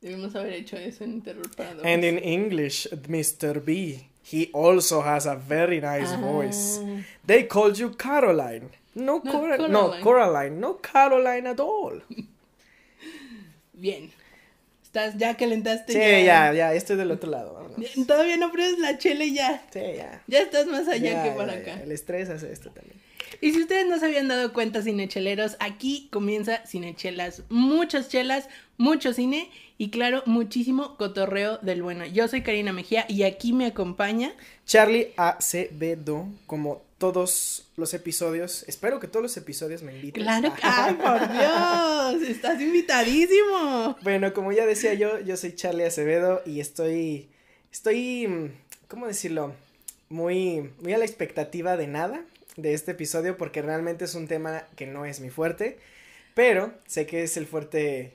Debimos haber hecho eso en Terror para Dogs. And in English, Mr. B, he also has a very nice voice. Ah. They called you Caroline. No, No, Cora- Coraline. no, Coraline, no Caroline at all. Bien. ¿Estás ya calentaste? Sí, ya, ya, estoy del otro lado. vámonos. Ya, Todavía no pruebes la chela y ya. Sí, ya. Ya estás más allá Ya, que para ya, acá. ya, El estrés hace esto también. Y si ustedes no se habían dado cuenta, cinecheleros, aquí comienza Cinechelas. Muchas chelas, mucho cine y claro, muchísimo cotorreo del bueno. Yo soy Karina Mejía y aquí me acompaña. Charlie Acevedo, como todos los episodios, espero que todos los episodios me inviten. Claro, que- ¡ay, por Dios! Estás invitadísimo. Bueno, como ya decía yo, yo soy Charlie Acevedo y estoy, estoy, ¿cómo decirlo? Muy, muy a la expectativa de nada de este episodio porque realmente es un tema que no es mi fuerte, pero sé que es el fuerte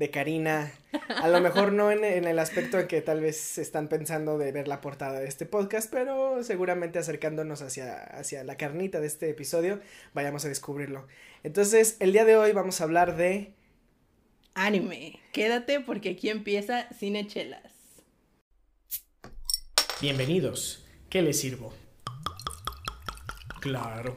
de Karina, a lo mejor no en, en el aspecto en que tal vez están pensando de ver la portada de este podcast, pero seguramente acercándonos hacia, hacia la carnita de este episodio, vayamos a descubrirlo. Entonces, el día de hoy vamos a hablar de... Anime. Quédate porque aquí empieza Cinechelas. Bienvenidos. ¿Qué les sirvo? Claro.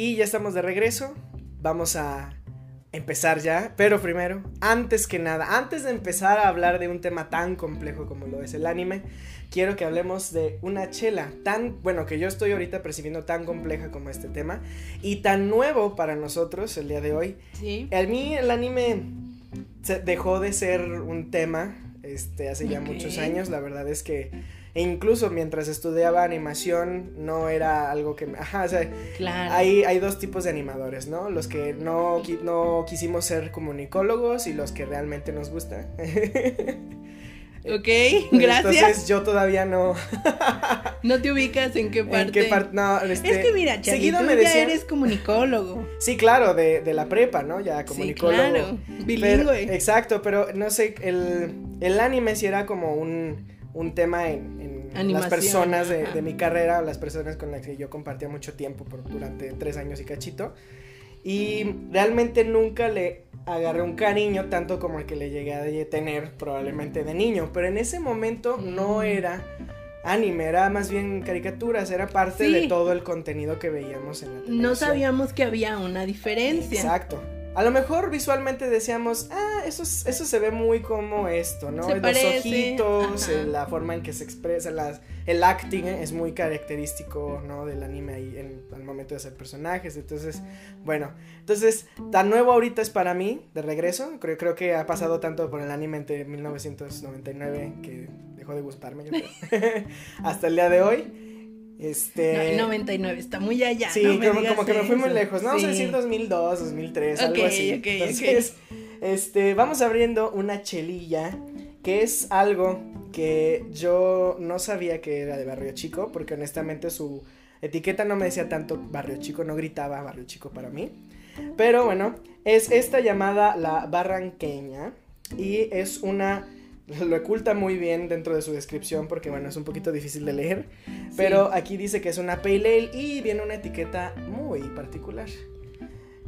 Y ya estamos de regreso. Vamos a empezar ya. Pero primero, antes que nada, antes de empezar a hablar de un tema tan complejo como lo es el anime, quiero que hablemos de una chela tan, bueno, que yo estoy ahorita percibiendo tan compleja como este tema y tan nuevo para nosotros el día de hoy. Sí. A mí el anime dejó de ser un tema este, hace ya muchos años. La verdad es que e incluso mientras estudiaba animación no era algo que... me- Ajá, o sea, Claro. hay, hay dos tipos de animadores, ¿no? Los que no, no quisimos ser comunicólogos y los que realmente nos gusta. Ok, gracias. Entonces yo todavía no... No te ubicas en qué parte. ¿En qué parte? No, este, Es que mira, Charlie, seguido tú me ya decían- eres comunicólogo. Sí, claro, de, de la prepa, ¿no? Ya comunicólogo. Sí, claro. Pero- Bilingüe. exacto, pero no sé, el, el anime sí era como un, un tema en, en las personas de, mi carrera, las personas con las que yo compartía mucho tiempo por, durante tres años y cachito. Y realmente nunca le agarré un cariño tanto como el que le llegué a tener probablemente de niño. Pero en ese momento no Mm. era anime, era más bien caricaturas, era parte Sí. de todo el contenido que veíamos en la televisión. No sabíamos que había una diferencia. Exacto. A lo mejor visualmente decíamos, ah, eso, es- eso se ve muy como esto, ¿no? Se Los parece, ojitos, ajá. la forma en que se expresa, las, el acting es muy característico, ¿no? Del anime ahí en, al momento de hacer personajes. Entonces, bueno, entonces, tan nuevo ahorita es para mí, de regreso. Creo, creo que ha pasado tanto por el anime entre 1999 que dejó de gustarme, yo creo, hasta el día de hoy. Este... No, 99, está muy allá. Sí, no como, como que me fui muy eso. lejos. No, vamos a decir 2002, 2003, Ok, algo así. ok, ok. Entonces, este, vamos abriendo una chelilla que es algo que yo no sabía que era de Barrio Chico, porque honestamente su etiqueta no me decía tanto Barrio Chico, no gritaba Barrio Chico para mí. Pero bueno, es esta llamada la Barranqueña y es una lo oculta muy bien dentro de su descripción porque bueno, es un poquito difícil de leer, pero aquí dice que es una pale ale y viene una etiqueta muy particular,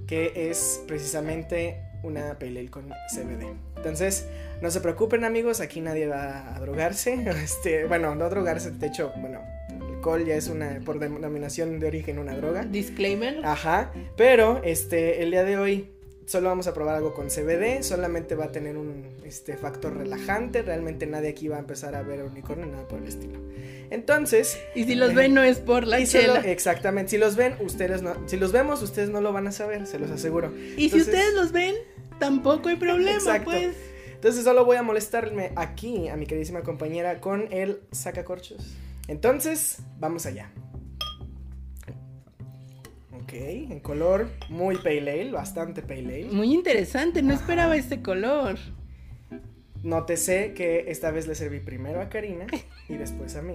que es precisamente una pale ale con CBD. Entonces, no se preocupen amigos, aquí nadie va a drogarse, este, bueno, no drogarse, de hecho, bueno, el alcohol ya es una por denominación de origen una droga. Disclaimer. Ajá, pero este el día de hoy solo vamos a probar algo con CBD, solamente va a tener un este factor relajante, realmente nadie aquí va a empezar a ver unicornio nada por el estilo. Entonces, Y si los ven no es por la solo- chela. exactamente, si los ven, ustedes no, si los vemos, ustedes no lo van a saber, se los aseguro. Y si ustedes los ven, tampoco hay problema, Exacto. pues. Entonces solo voy a molestarme aquí a mi queridísima compañera con el sacacorchos. Entonces, vamos allá. Ok, en color muy pale ale, bastante pale ale. Muy interesante, no Ajá. esperaba este color. Nótese que esta vez le serví primero a Karina y después a mí.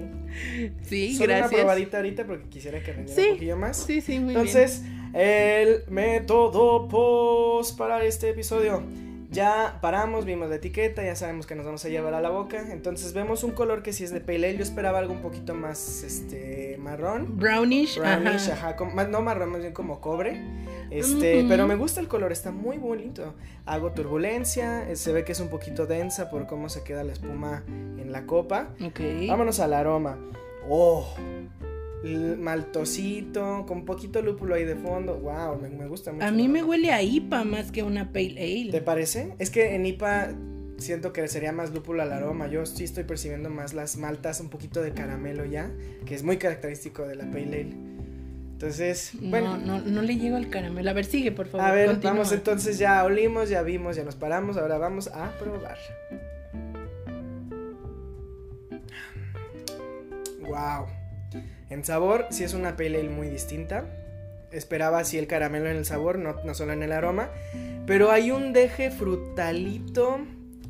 Sí, Solo gracias. una probadita ahorita porque quisiera que rindiera Sí, un poquillo más. Sí, sí, muy Entonces, el método post para este episodio. Ya paramos, vimos la etiqueta, ya sabemos que nos vamos a llevar a la boca. Entonces vemos un color que sí es de pale ale. Yo esperaba algo un poquito más este marrón. Brownish, Brownish, ajá. ajá, como- más- no marrón, más bien como cobre. Este, pero me gusta el color, está muy bonito. Hago turbulencia, eh, se ve que es un poquito densa por cómo se queda la espuma en la copa. Ok. Vámonos al aroma. Oh, maltosito, con poquito lúpulo ahí de fondo. Wow, me, me gusta mucho. A mí me huele a IPA más que una Pale ¿Te Ale. parece? Es que en IPA siento que sería más lúpulo al aroma. Yo sí estoy percibiendo más las maltas, un poquito de caramelo ya, que es muy característico de la Pale Ale. Entonces, bueno, No, no, no le llego al caramelo. A ver, sigue, por favor. a ver, continúa. vamos entonces, ya olimos, ya vimos, ya nos paramos, ahora vamos a probar. Wow. En sabor, sí es una pale ale muy distinta. Esperaba así el caramelo en el sabor, no, no solo en el aroma. Pero hay un deje frutalito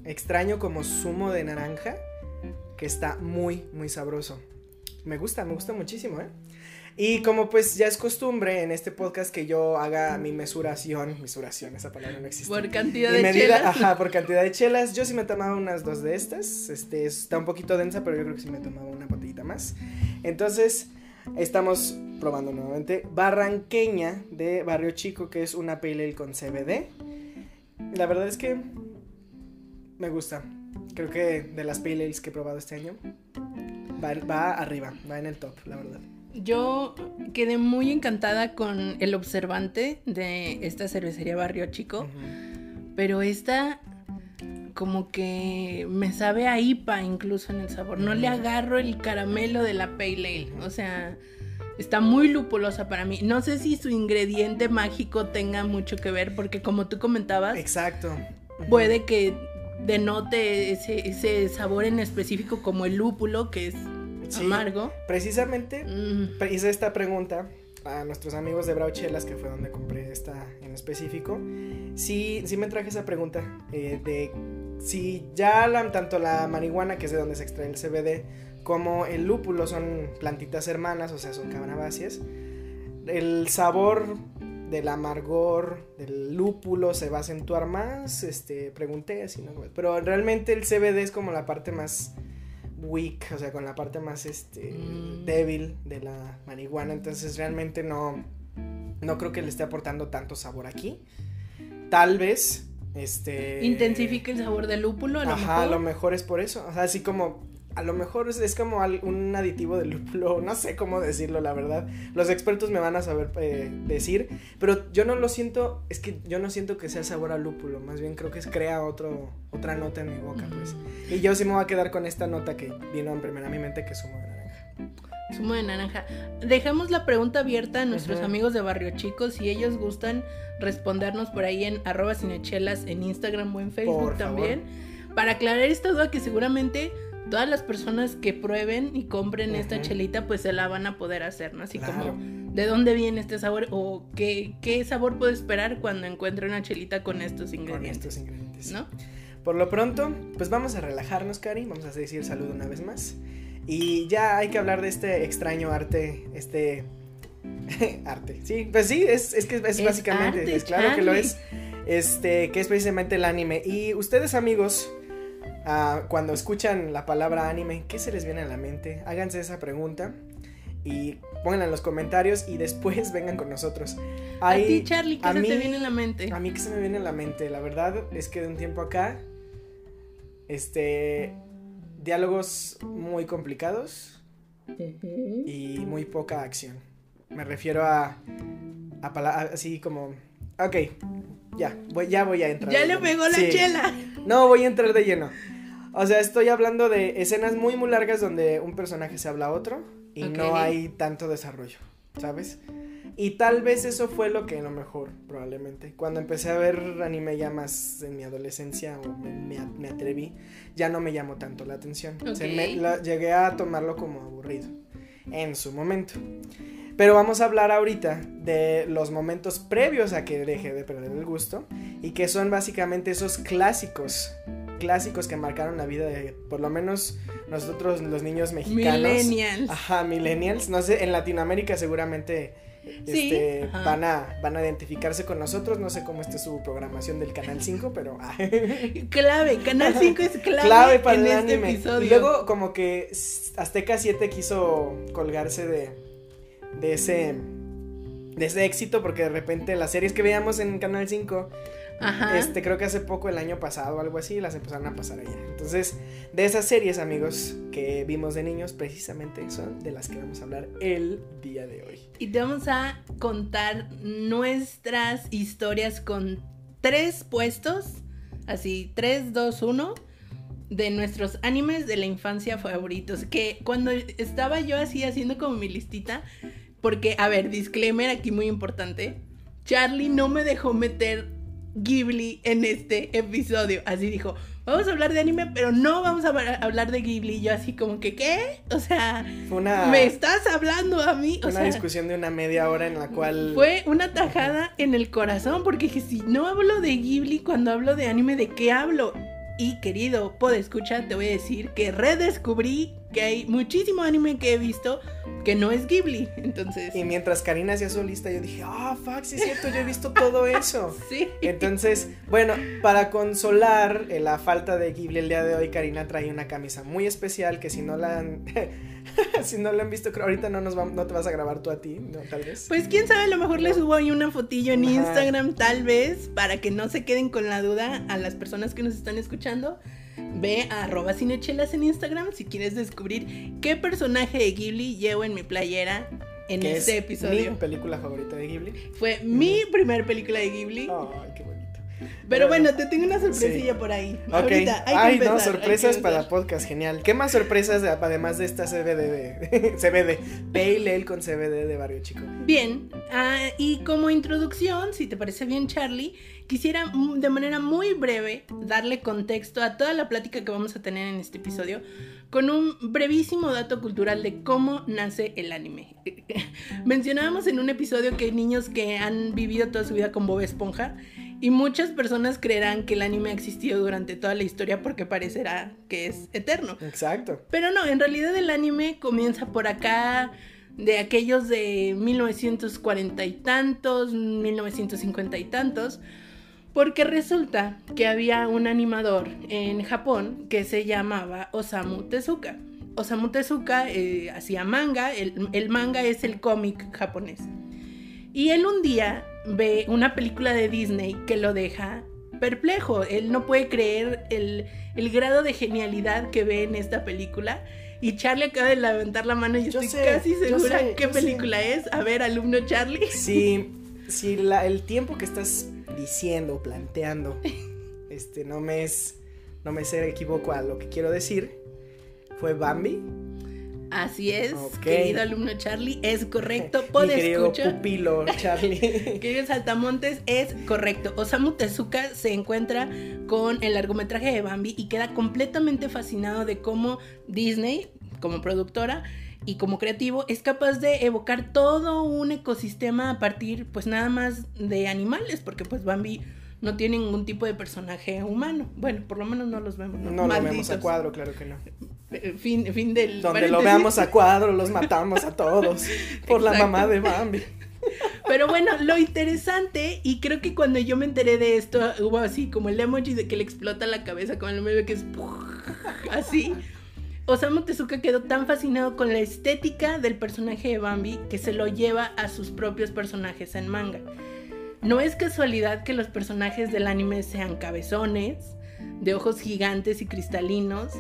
extraño como zumo de naranja que está muy, muy sabroso. Me gusta, me gusta muchísimo, ¿eh? Y como pues ya es costumbre en este podcast que yo haga mi mesuración, mesuración, esa palabra no existe. Por cantidad Mi de medida, chelas. ajá, por cantidad de chelas. Yo sí me tomaba unas dos de estas. Este está un poquito densa, pero yo creo que sí me tomaba una botellita más. Entonces, estamos probando nuevamente Barranqueña de Barrio Chico, que es una pale ale con CBD. La verdad es que me gusta. Creo que de las pale ales que he probado este año va, va arriba, va en el top, la verdad. Yo quedé muy encantada con el observante de esta cervecería Barrio Chico, pero esta como que me sabe a IPA incluso en el sabor. No le agarro el caramelo de la Pale Ale, o sea, está muy lupulosa para mí. No sé si su ingrediente mágico tenga mucho que ver porque como tú comentabas, Exacto. Puede que denote ese, ese sabor en específico como el lúpulo que es Sí, amargo. Precisamente Mm, hice esta pregunta a nuestros amigos de Brauchelas, que fue donde compré esta en específico. Sí, sí me traje esa pregunta eh, de si ya la- tanto la marihuana, que es de donde se extrae el CBD, como el lúpulo son plantitas hermanas, o sea, son cabanabáceas. El sabor del amargor del lúpulo se va a acentuar más, este, pregunté así, ¿no? Pero realmente el CBD es como la parte más weak, o sea, con la parte más este Mm. débil de la marihuana, entonces realmente no no creo que le esté aportando tanto sabor aquí. Tal vez este intensifica el sabor del lúpulo, a lo Ajá, mejor. a lo mejor es por eso, o sea, así como a lo mejor es, es como un aditivo de lúpulo, no sé cómo decirlo, la verdad. Los expertos me van a saber eh, decir, pero yo no lo siento, es que yo no siento que sea sabor a lúpulo, más bien creo que es, crea otro, otra nota en mi boca, pues. Y yo sí me voy a quedar con esta nota que vino en primera a mi mente, que es zumo de naranja. Zumo de naranja. Dejamos la pregunta abierta a nuestros amigos de Barrio Chico. Si ellos gustan respondernos por ahí en arroba cinechelas en Instagram o en Facebook Por también. Para aclarar esta duda que seguramente todas las personas que prueben y compren esta chelita pues se la van a poder hacer, ¿no? Así Claro. como de dónde viene este sabor o qué, qué sabor puedo esperar cuando encuentre una chelita con estos Con ingredientes, estos ingredientes. ¿no? Por lo pronto, pues vamos a relajarnos, Cari. Vamos a decir salud una vez más. Y ya hay que hablar de este extraño arte, este arte. Sí, pues sí, es, es que es, Es básicamente, arte, es claro que lo es. Este, que es precisamente el anime. Y ustedes, amigos, ah, cuando escuchan la palabra anime, ¿qué se les viene a la mente? Háganse esa pregunta y pónganla en los comentarios y después vengan con nosotros. a ti, Charlie, ¿qué a se te viene en la mente? a mí que se me viene a la mente, la verdad es que de un tiempo acá, este, diálogos muy complicados y muy poca acción. Me refiero a, a a- así como, ok, ya, voy, ya voy a entrar. Ya le pegó la Sí. chela. No, voy a entrar de lleno. O sea, estoy hablando de escenas muy muy largas donde un personaje se habla a otro y Ok. no hay tanto desarrollo, ¿sabes? Y tal vez eso fue lo que no mejor, probablemente. Cuando empecé a ver anime ya más en mi adolescencia o me, me- me atreví, ya no me llamó tanto la atención. Se Ok. me- la- llegué a tomarlo como aburrido en su momento. Pero vamos a hablar ahorita de los momentos previos a que deje de perder el gusto y que son básicamente esos clásicos clásicos que marcaron la vida de por lo menos nosotros los niños mexicanos. Millennials. Ajá, millennials. No sé, en Latinoamérica seguramente Sí, este, van, a, van a identificarse con nosotros. No sé cómo esté su programación del Canal 5, pero... ah. Clave, Canal 5 es clave, clave para en el este anime. episodio. Y luego como que Azteca 7 quiso colgarse de, de ese de ese éxito porque de repente las series que veíamos en Canal 5, Ajá. este creo que hace poco el año pasado o algo así, las empezaron a pasar allá. Entonces, de esas series, amigos, que vimos de niños, precisamente son de las que vamos a hablar el día de hoy. Y te vamos a contar nuestras historias con tres puestos, así, 3, 2, 1, de nuestros animes de la infancia favoritos. Que cuando estaba yo así haciendo como mi listita, porque, a ver, disclaimer aquí muy importante, Charlie no me dejó meter Ghibli en este episodio. Así dijo, vamos a hablar de anime, pero no vamos a hablar- de Ghibli. Y yo así como que, ¿qué? O sea, Fue una, ¿me estás hablando a mí? O una sea, discusión de una media hora en la cual... fue una tajada en el corazón porque dije, si no hablo de Ghibli cuando hablo de anime, ¿de qué hablo? Y querido, escucha te voy a decir que redescubrí que hay muchísimo anime que he visto que no es Ghibli. Entonces, Y mientras Karina hacía su lista, yo dije, ah, fuck, sí es cierto, yo he visto todo eso. sí. Entonces, bueno, para consolar eh, la falta de Ghibli el día de hoy, Karina trae una camisa muy especial que si no la han, si no la han visto, creo ahorita no nos va- no te vas a grabar tú a ti, ¿no? Tal vez. Pues quién sabe, a lo mejor le subo ahí una fotillo en Ajá. Instagram, tal vez, para que no se queden con la duda a las personas que nos están escuchando. Ve a arroba cinechelas en Instagram si quieres descubrir qué personaje de Ghibli llevo en mi playera en este es episodio. mi película favorita de Ghibli. Fue mi primer película de Ghibli. Ay, qué bonito. Pero bueno, te tengo una sorpresilla sí. por ahí. Ok. Ahorita, hay que Ay, empezar, no, hay sorpresas que para podcast, genial. ¿Qué más sorpresas de- además de esta CBD de CBD? Pale Ale con CBD de Barrio Chico. Bien, ah, y como introducción, si te parece bien, Charlie, quisiera de manera muy breve darle contexto a toda la plática que vamos a tener en este episodio con un brevísimo dato cultural de cómo nace el anime. Mencionábamos en un episodio que hay niños que han vivido toda su vida con Bob Esponja y muchas personas creerán que el anime ha existido durante toda la historia porque parecerá que es eterno. Exacto. Pero no, en realidad el anime comienza por acá, de aquellos de 1940 y tantos, 1950 y tantos, porque resulta que había un animador en Japón que se llamaba Osamu Tezuka. Osamu Tezuka eh, hacía manga, el, el manga es el cómic japonés. Y él un día ve una película de Disney que lo deja perplejo. Él no puede creer el, el grado de genialidad que ve en esta película. Y Charlie acaba de levantar la mano y Yo estoy sé, casi segura sé, qué sé. película es. A ver, alumno Charlie. Si la- el tiempo que estás diciendo, planteando, este, no me es, no me se equivoco a lo que quiero decir, fue Bambi. Así es, querido alumno Charlie, es correcto. Mi Pod querido escucha. pupilo Charlie. Querido Saltamontes, es correcto. Osamu Tezuka se encuentra con el largometraje de Bambi y queda completamente fascinado de cómo Disney, como productora y como creativo, es capaz de evocar todo un ecosistema a partir, pues nada más de animales, porque pues Bambi no tiene ningún tipo de personaje humano. Bueno, por lo menos no los vemos. No lo vemos a cuadro, claro que no. Fin, fin del. Donde lo veamos a cuadro, los matamos a todos. Por la mamá de Bambi. Pero bueno, lo interesante, y creo que cuando yo me enteré de esto, hubo así como el emoji de que le explota la cabeza, como el meme que es así. Osamu Tezuka quedó tan fascinado con la estética del personaje de Bambi que se lo lleva a sus propios personajes en manga. No es casualidad que los personajes del anime sean cabezones, de ojos gigantes y cristalinos,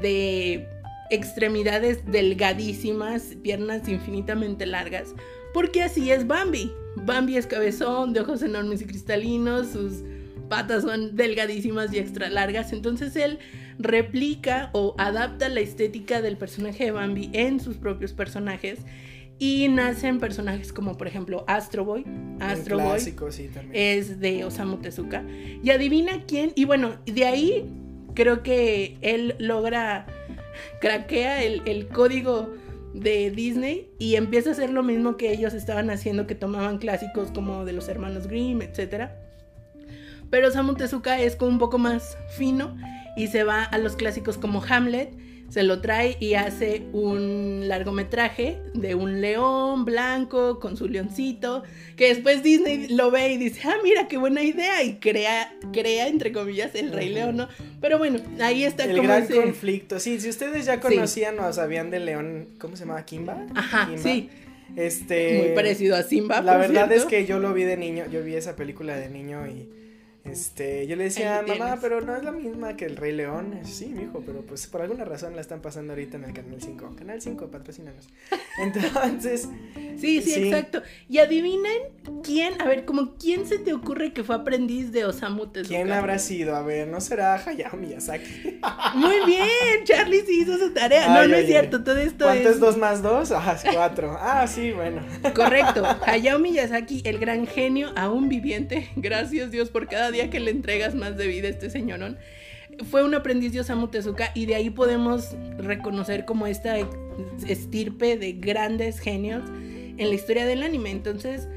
de extremidades delgadísimas, piernas infinitamente largas, porque así es Bambi. Bambi es cabezón, de ojos enormes y cristalinos, sus patas son delgadísimas y extra largas, entonces él replica o adapta la estética del personaje de Bambi en sus propios personajes y nacen personajes como por ejemplo Astro Boy. Astro Boy clásico, sí, también. es de Osamu Tezuka. Y adivina quién. Y bueno, de ahí creo que él logra, craquea el, el código de Disney y empieza a hacer lo mismo que ellos estaban haciendo, que tomaban clásicos como de los hermanos Grimm, etc. Pero Osamu Tezuka es como un poco más fino y se va a los clásicos como Hamlet se lo trae y hace un largometraje de un león blanco con su leoncito, que después Disney lo ve y dice, ah, mira, qué buena idea, y crea, crea entre comillas, el Rey León, ¿no? Pero bueno, ahí está el gran conflicto. Sí, si ustedes ya conocían o sabían del león, ¿cómo se llama? Kimba. Ajá, sí. Este, Muy parecido a Simba. La verdad es que yo lo vi de niño, yo vi esa película de niño y este, yo le decía, mamá, pero no es la misma que el Rey León. Sí, mijo, pero pues por alguna razón la están pasando ahorita en el Canal 5. Canal 5, patrocínanos. Entonces. sí, sí, exacto. Y adivinen quién, a ver, como quién se te ocurre que fue aprendiz de Osamu Tezuka. ¿Quién habrá sido? A ver, ¿no será Hayao Miyazaki? Muy bien, Charlie sí hizo su tarea. no, no es cierto, todo esto ¿Cuánto es 2 más 2? Ah, 4. Ah, sí, bueno. Correcto. Hayao Miyazaki, el gran genio aún viviente. Gracias Dios por cada día que le entregas más de vida a este señorón. Fue un aprendiz de Osamu Tezuka y de ahí podemos reconocer como esta estirpe de grandes genios en la historia del anime. Entonces,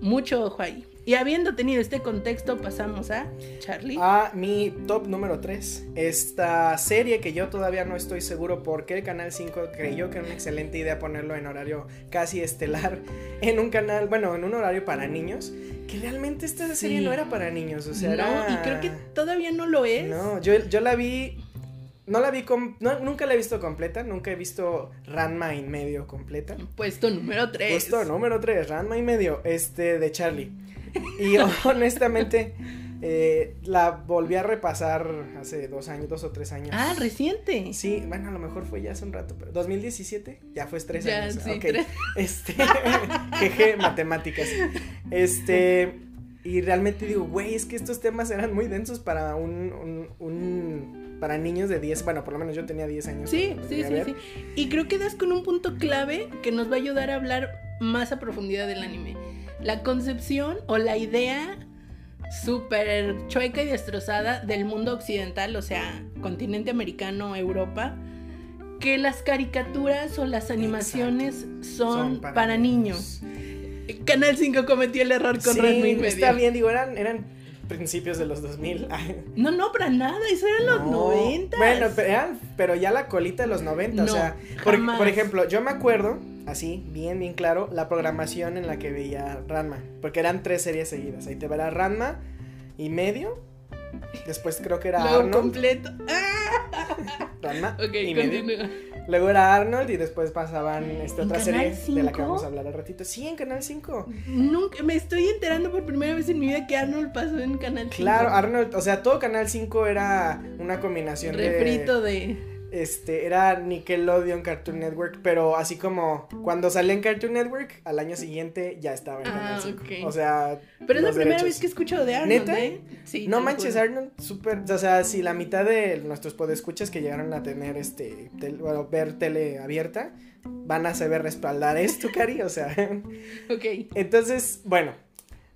mucho ojo ahí. Y habiendo tenido este contexto, pasamos a Charlie. A mi top número 3. Esta serie que yo todavía no estoy seguro por qué el Canal 5 creyó que era una excelente idea ponerlo en horario casi estelar. En un canal, bueno, en un horario para niños. Que realmente esta serie no era para niños. O sea, no, y creo que todavía no lo es. No, yo, yo la vi no la vi, com nunca la he visto completa, nunca he visto Ranma y medio completa. Puesto número 3. Puesto número 3, Ranma y medio, este, de Charlie. Y honestamente, eh, la volví a repasar hace dos años, dos o tres años. Ah, reciente. Sí, bueno, a lo mejor fue ya hace un rato, pero 2017, ya fue tres años. Sí, Este, jeje, matemáticas. Este, y realmente digo, güey, es que estos temas eran muy densos para un, un, para niños de 10, bueno, por lo menos yo tenía 10 años. Sí, sí, sí, sí. Y creo que das con un punto clave que nos va a ayudar a hablar más a profundidad del anime la concepción o la idea súper chueca y destrozada del mundo occidental, o sea, continente americano, Europa, que las caricaturas o las animaciones son, para, niños. Canal 5 cometió el error con sí, Está bien, digo, eran, eran principios de los 2000. no, no, para nada, eso eran los 90. Bueno, pero, ya la colita de los 90, o sea, por, ejemplo, yo me acuerdo así, bien, bien claro, la programación en la que veía Ranma. Porque eran tres series seguidas. Ahí te verá Ranma y medio. Después creo que era Luego completo. Ranma y medio. Luego era Arnold y después pasaban esta otra serie de la que vamos a hablar al ratito. Sí, en Canal 5. Nunca, me estoy enterando por primera vez en mi vida que Arnold pasó en Canal 5. Claro, Arnold, o sea, todo Canal 5 era una combinación Refrito de este, era Nickelodeon Cartoon Network, pero así como cuando salía en Cartoon Network, al año siguiente ya estaba en Canal 5. Ah, o sea, pero es la primera vez que escucho de Arnold, ¿Neta? ¿eh? Sí, no manches, Arnold, súper, o sea, si la mitad de nuestros podescuchas que llegaron a tener este, bueno, ver tele abierta, van a saber respaldar esto, Cari, o sea. ok. Entonces, bueno,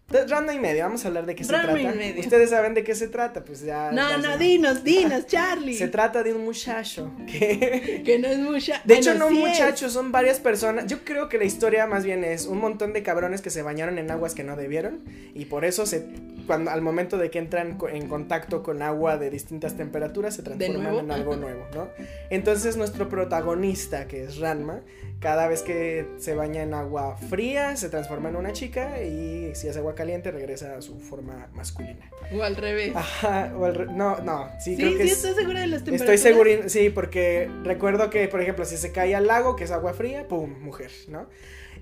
Randa y medio, vamos a hablar de qué se trata. Ustedes saben de qué se trata, pues ya. No, no, dinos, dinos, Charlie. Se trata de un muchacho que. que no es muchacho. De hecho, no un muchacho, son varias personas. Yo creo que la historia más bien es un montón de cabrones que se bañaron en aguas que no debieron. Y por eso se. Cuando, al momento de que entran en contacto con agua de distintas temperaturas, se transforman en algo nuevo, ¿no? Entonces, nuestro protagonista, que es Ranma, cada vez que se baña en agua fría, se transforma en una chica. Y si es agua caliente regresa a su forma masculina. O al revés. Ajá, o al no, no, sí, creo que sí, ¿estás segura de las temperaturas? Estoy seguro, sí, porque recuerdo que, por ejemplo, si se cae al lago, que es agua fría, pum, mujer, ¿no?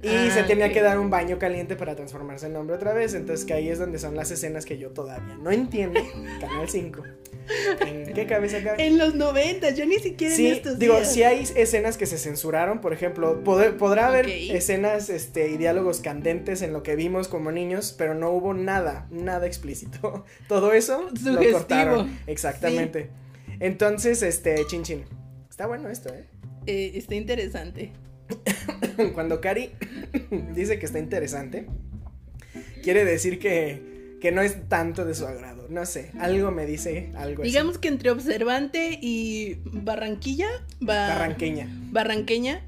Y ah, se tenía que dar un baño caliente para transformarse en hombre otra vez. Entonces que ahí es donde son las escenas que yo todavía no entiendo. Canal 5. ¿En qué cabeza cabe? En los 90, yo ni siquiera sí, en estos digo, si hay escenas que se censuraron, por ejemplo, podrá haber escenas este, y diálogos candentes en lo que vimos como niños, pero no hubo nada, nada explícito. Todo eso lo cortaron. Exactamente. Entonces, este, chin chin. Está bueno esto, ¿eh? eh está interesante. Cuando Cari dice que está interesante, quiere decir que, que no es tanto de su agrado. No sé, algo me dice algo Digamos que entre observante y Barranquilla, Barranqueña. Barranqueña,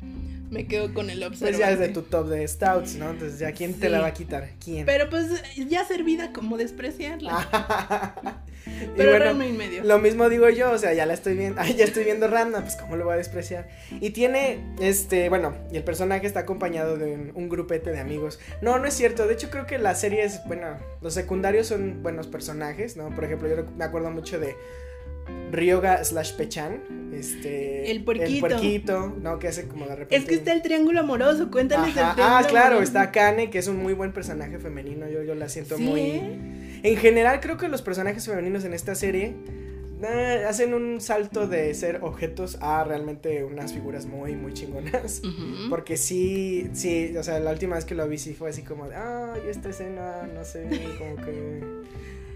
me quedo con el observante. Pues ya es de tu top de stouts, ¿no? Entonces ya, ¿quién te la va a quitar? ¿Quién? Pero pues ya servida como despreciarla. Pero bueno, y medio. Lo mismo digo yo, o sea, ya la estoy viendo, ay, ya estoy viendo Ranma, pues cómo lo voy a despreciar. Y tiene, este, bueno, y el personaje está acompañado de un, un grupete de amigos. No, no es cierto, de hecho creo que la serie es, bueno, los secundarios son buenos personajes, ¿no? Por ejemplo, yo me acuerdo mucho de Ryoga slash Pechan, este... El puerquito. El puerquito, ¿no? Que hace como de repente... Es que está el triángulo amoroso, cuéntales Ajá, el triángulo Ah, claro, amoroso. está Kane, que es un muy buen personaje femenino, yo, yo la siento Sí, muy... En general creo que los personajes femeninos en esta serie eh, hacen un salto de ser objetos a realmente unas figuras muy, muy chingonas. Porque sí, sí, o sea, la última vez que lo vi sí fue así como de, ay, esta escena, no sé, como que...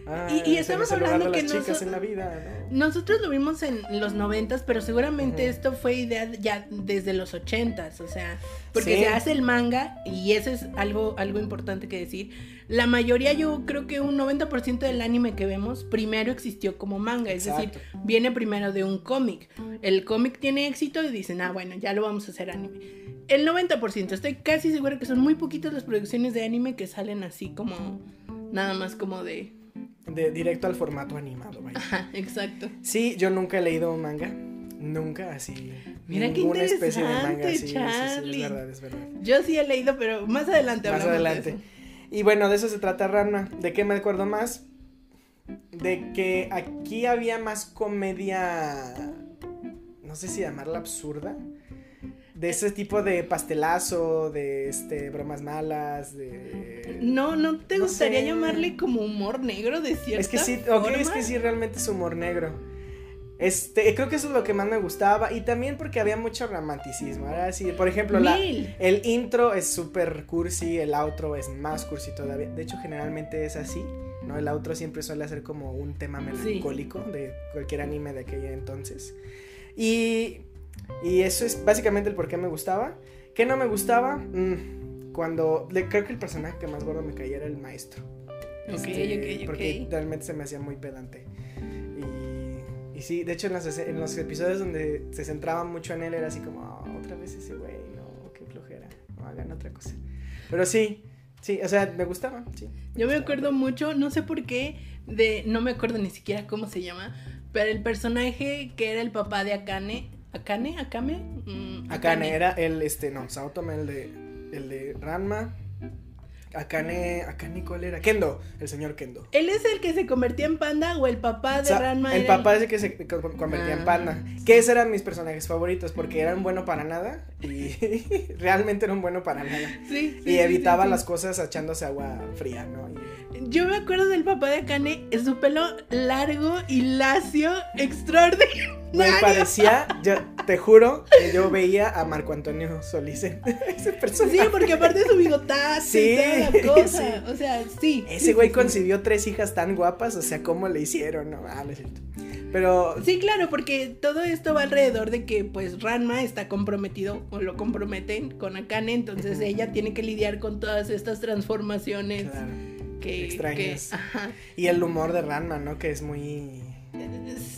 ay, Y- y estamos hablando que las chicas noso- en la vida, ¿no? Nosotros lo vimos en los noventas, pero seguramente Ujú. esto fue idea ya desde los ochentas, o sea, porque Sí. se hace el manga y eso es algo, algo importante que decir. La mayoría, yo creo que un 90% del anime que vemos primero existió como manga, es decir, Exacto. viene primero de un cómic. El cómic tiene éxito y dicen, ah, bueno, ya lo vamos a hacer anime. El 90%, estoy casi segura que son muy poquitas las producciones de anime que salen así como, nada más como de... De directo al formato animado, vaya. Ajá, exacto. Sí, yo nunca he leído un manga. Nunca así. Mira qué ninguna especie de manga. interesante, Sí, sí, sí, Charlie. es verdad, es verdad. Yo sí he leído, pero más adelante Más hablamos adelante. de eso. Y bueno, de eso se trata Ranma. ¿De qué me acuerdo más? De que aquí había más comedia. No sé si llamarla absurda. De ese tipo de pastelazo, de este bromas malas, de. No, ¿no te No gustaría sé. llamarle como humor negro de cierta Es que sí, forma? es que sí, realmente es humor negro. Este, creo que eso es lo que más me gustaba. Y también porque había mucho romanticismo. Ahora sí, por ejemplo, la, el intro es súper cursi, el outro es más cursi todavía. De hecho, generalmente es así, ¿no? El outro siempre suele ser como un tema melancólico de cualquier anime de aquella entonces. Y, y eso es básicamente el por qué me gustaba. ¿Qué no me gustaba? Mm, cuando, le- creo que el personaje que más gordo me caía era el maestro. Ok, Este, ok, ok. Porque realmente se me hacía muy pedante. Y, y sí, de hecho en los, en los episodios donde se centraba mucho en él era así como, "Ah, otra vez ese güey, no, qué flojera, no hagan otra cosa. Pero sí, sí, o sea, me gustaba, sí. Yo me gustaba. acuerdo mucho, no sé por qué, de, no me acuerdo ni siquiera cómo se llama, pero el personaje que era el papá de Akane, ¿Akane? ¿Akame? Mm, Akane era el, este, no, Saotome, el de, el de Ranma. Akane, Akane, ¿cuál era? Kendo, el señor Kendo. ¿Él es el que se convertía en panda o el papá de O sea, Ranma? el era papá es el que se co- convertía en Ah, panda. Que esos eran mis personajes favoritos porque eran bueno para nada y realmente eran bueno para nada. Sí, sí, Y sí, evitaba sí, sí. las cosas echándose agua fría, ¿no? Y- Yo me acuerdo del papá de Akane, su pelo largo y lacio, extraordinario. Me parecía, yo te juro que yo veía a Marco Antonio Solís en ese personaje. Sí, porque aparte su bigotazo Sí, y toda la cosa. sí. O sea, sí. Ese güey concibió tres hijas tan guapas, o sea, ¿cómo le hicieron? No, ah, no es cierto. Pero Sí, claro, porque todo esto va alrededor de que pues Ranma está comprometido o lo comprometen con Akane, entonces ella tiene que lidiar con todas estas transformaciones claro. que, extrañas. que- ajá. Y el humor de Ranma, ¿no? Que es muy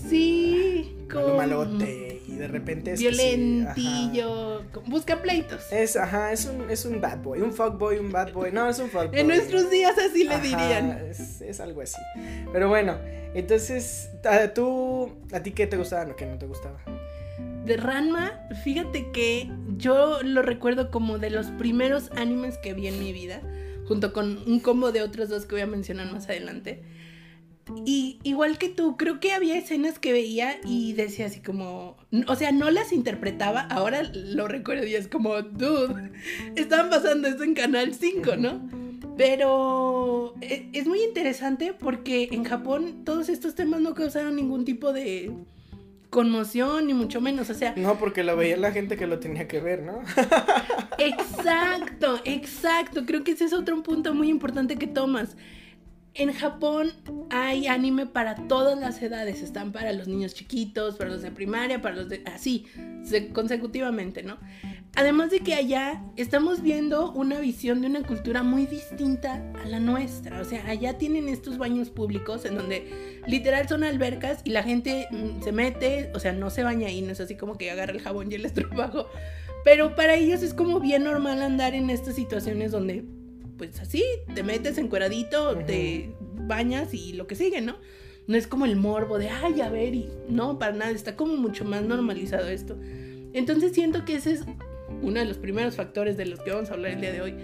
Sí, como malote y de repente es sí, violentillo, busca pleitos. Es, ajá, es un, es un bad boy, un fuckboy, un bad boy. No, es un fuckboy. En nuestros días así le Ajá, dirían. Es, es algo así. Pero bueno, entonces, ¿a, ¿tú, a ti qué te gustaba o qué no te gustaba? De Ranma, fíjate que yo lo recuerdo como de los primeros animes que vi en mi vida, junto con un combo de otros dos que voy a mencionar más adelante. Y igual que tú, creo que había escenas que veía y decía así como, o sea, no las interpretaba, ahora lo recuerdo y es como, dude, estaban pasando esto en Canal 5, ¿no? Pero e- es muy interesante porque en Japón todos estos temas no causaron ningún tipo de conmoción, ni mucho menos, o sea, No, porque lo veía la gente que lo tenía que ver, ¿no? Exacto, exacto. Creo que ese es otro punto muy importante que tomas. En Japón hay anime para todas las edades. Están para los niños chiquitos, para los de primaria, para los de... así, se- consecutivamente, ¿no? Además de que allá estamos viendo una visión de una cultura muy distinta a la nuestra. O sea, allá tienen estos baños públicos en donde literal son albercas y la gente mm, se mete, o sea, no se baña ahí, no es así como que agarra el jabón y el estropajo. Pero para ellos es como bien normal andar en estas situaciones donde, pues así, te metes encueradito, Ujú. te bañas y lo que sigue, ¿no? no es como el morbo de, ay, a ver, y no, para nada, está como mucho más normalizado esto. Entonces siento que ese es uno de los primeros factores de los que vamos a hablar el día de hoy,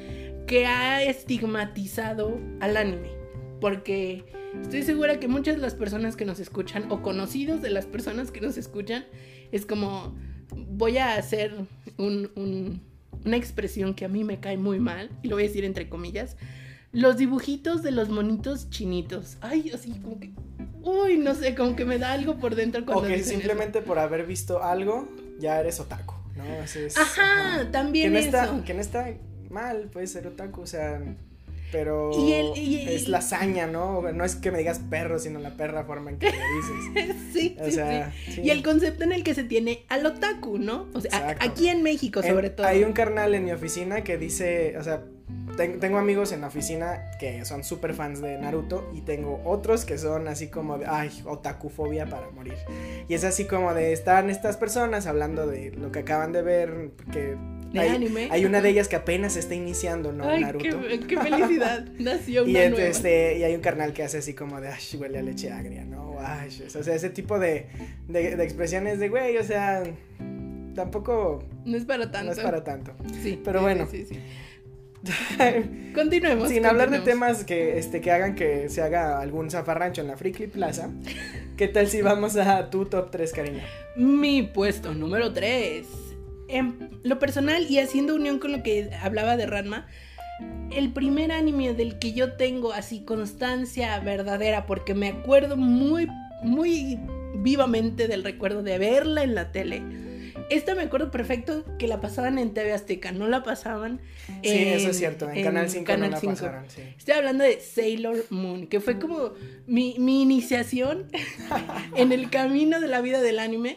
que ha estigmatizado al anime. Porque estoy segura que muchas de las personas que nos escuchan, o conocidos de las personas que nos escuchan, es como, voy a hacer una expresión que a mí me cae muy mal, y lo voy a decir entre comillas, los dibujitos de los monitos chinitos. Ay, así como que, uy, no sé, como que me da algo por dentro cuando... O que simplemente por haber visto algo, ya eres otaku, ¿no? ajá, también que no Está, que no está mal, puede ser otaku, o sea pero es la hazaña, ¿no? No es que me digas perro, sino la perra forma en que me dices. sí, sí, Y el concepto en el que se tiene al otaku, ¿no? O sea, aquí en México sobre todo. Hay un carnal en mi oficina que dice, o sea, tengo amigos en la oficina que son súper fans de Naruto y tengo otros que son así como de, ay, otakufobia para morir. Y es así como de, están estas personas hablando de lo que acaban de ver, que hay, anime. Hay una de ellas que apenas está iniciando, ¿no? Naruto. Qué, felicidad. Nació una y, este, y hay un carnal que hace así como de, ay, huele a leche agria, ¿no? Ay, o sea, ese tipo de, de, de expresiones de, güey, o sea, tampoco... No es para tanto. No es para tanto. Sí. Pero bueno. Sí, sí, continuemos. Sin hablar de temas que, este, que hagan que se haga algún zafarrancho en la Freaky Plaza, ¿qué tal si vamos a tu top 3, Karina? Mi puesto número 3 en lo personal y haciendo unión con lo que hablaba de Ranma, el primer anime del que yo tengo así constancia verdadera, porque me acuerdo muy, muy vivamente del recuerdo de verla en la tele. Esta me acuerdo perfecto que la pasaban en TV Azteca, no la pasaban. Sí, eso es cierto, en, Canal 5 no la pasaron. Estoy hablando de Sailor Moon, que fue como mi, mi iniciación en el camino de la vida del anime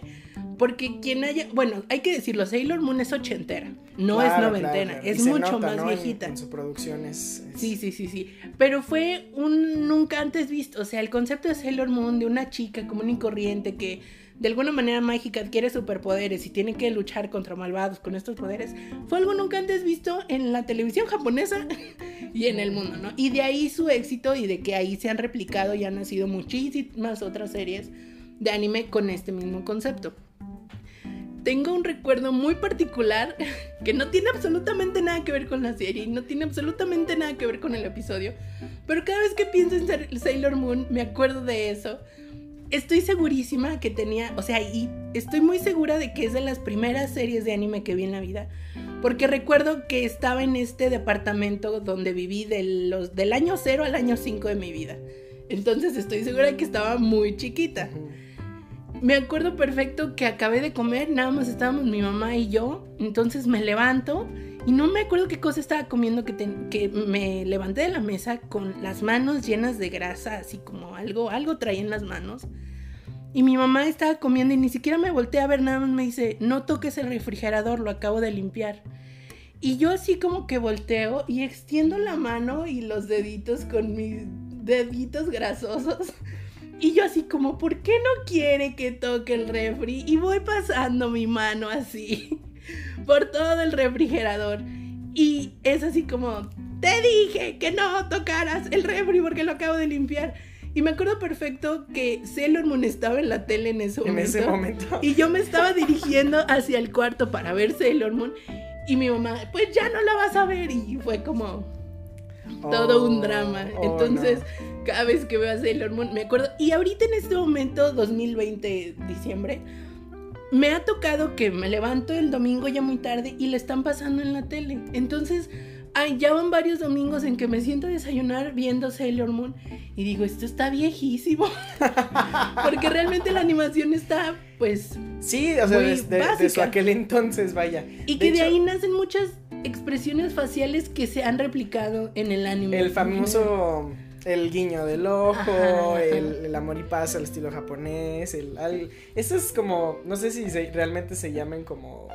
porque quien haya, bueno, hay que decirlo, Sailor Moon es ochentera, no es noventena, es mucho más viejita. En, su producción es, Sí, sí, sí, sí. Pero fue un nunca antes visto, o sea, el concepto de Sailor Moon de una chica común y corriente que de alguna manera mágica adquiere superpoderes y tiene que luchar contra malvados con estos poderes, fue algo nunca antes visto en la televisión japonesa y en el mundo, ¿no? Y de ahí su éxito y de que ahí se han replicado y han nacido muchísimas otras series de anime con este mismo concepto tengo un recuerdo muy particular que no tiene absolutamente nada que ver con la serie no tiene absolutamente nada que ver con el episodio. Pero cada vez que pienso en Sailor Moon me acuerdo de eso. Estoy segurísima que tenía, o sea, y estoy muy segura de que es de las primeras series de anime que vi en la vida. Porque recuerdo que estaba en este departamento donde viví de los, del año 0 al año 5 de mi vida. Entonces estoy segura de que estaba muy chiquita me acuerdo perfecto que acabé de comer, nada más estábamos mi mamá y yo, entonces me levanto y no me acuerdo qué cosa estaba comiendo que, que me levanté de la mesa con las manos llenas de grasa, así como algo, algo traía en las manos. Y mi mamá estaba comiendo y ni siquiera me volteé a ver, nada más me dice, no toques el refrigerador, lo acabo de limpiar. Y yo así como que volteo y extiendo la mano y los deditos con mis deditos grasosos y yo así como, ¿por qué no quiere que toque el refri? Y voy pasando mi mano así por todo el refrigerador. Y es así como, te dije que no tocaras el refri porque lo acabo de limpiar. Y me acuerdo perfecto que Sailor Moon estaba en la tele en ese momento. En ese momento. Y yo me estaba dirigiendo hacia el cuarto para ver Sailor Moon. Y mi mamá, pues ya no la vas a ver. Y fue como todo un drama. Oh, Entonces, cada vez que veo a Sailor Moon, me acuerdo. Y ahorita en este momento, 2020, diciembre, me ha tocado que me levanto el domingo ya muy tarde y le están pasando en la tele. Entonces, ay, ya van varios domingos en que me siento a desayunar viendo Sailor Moon y digo, esto está viejísimo. Porque realmente la animación está, pues. Sí, o sea, desde, su aquel entonces, vaya. Y que de ahí nacen muchas expresiones faciales que se han replicado en el anime. El famoso el guiño del ojo, El, amor y paz al estilo japonés, el, eso es como, no sé si realmente se llaman como,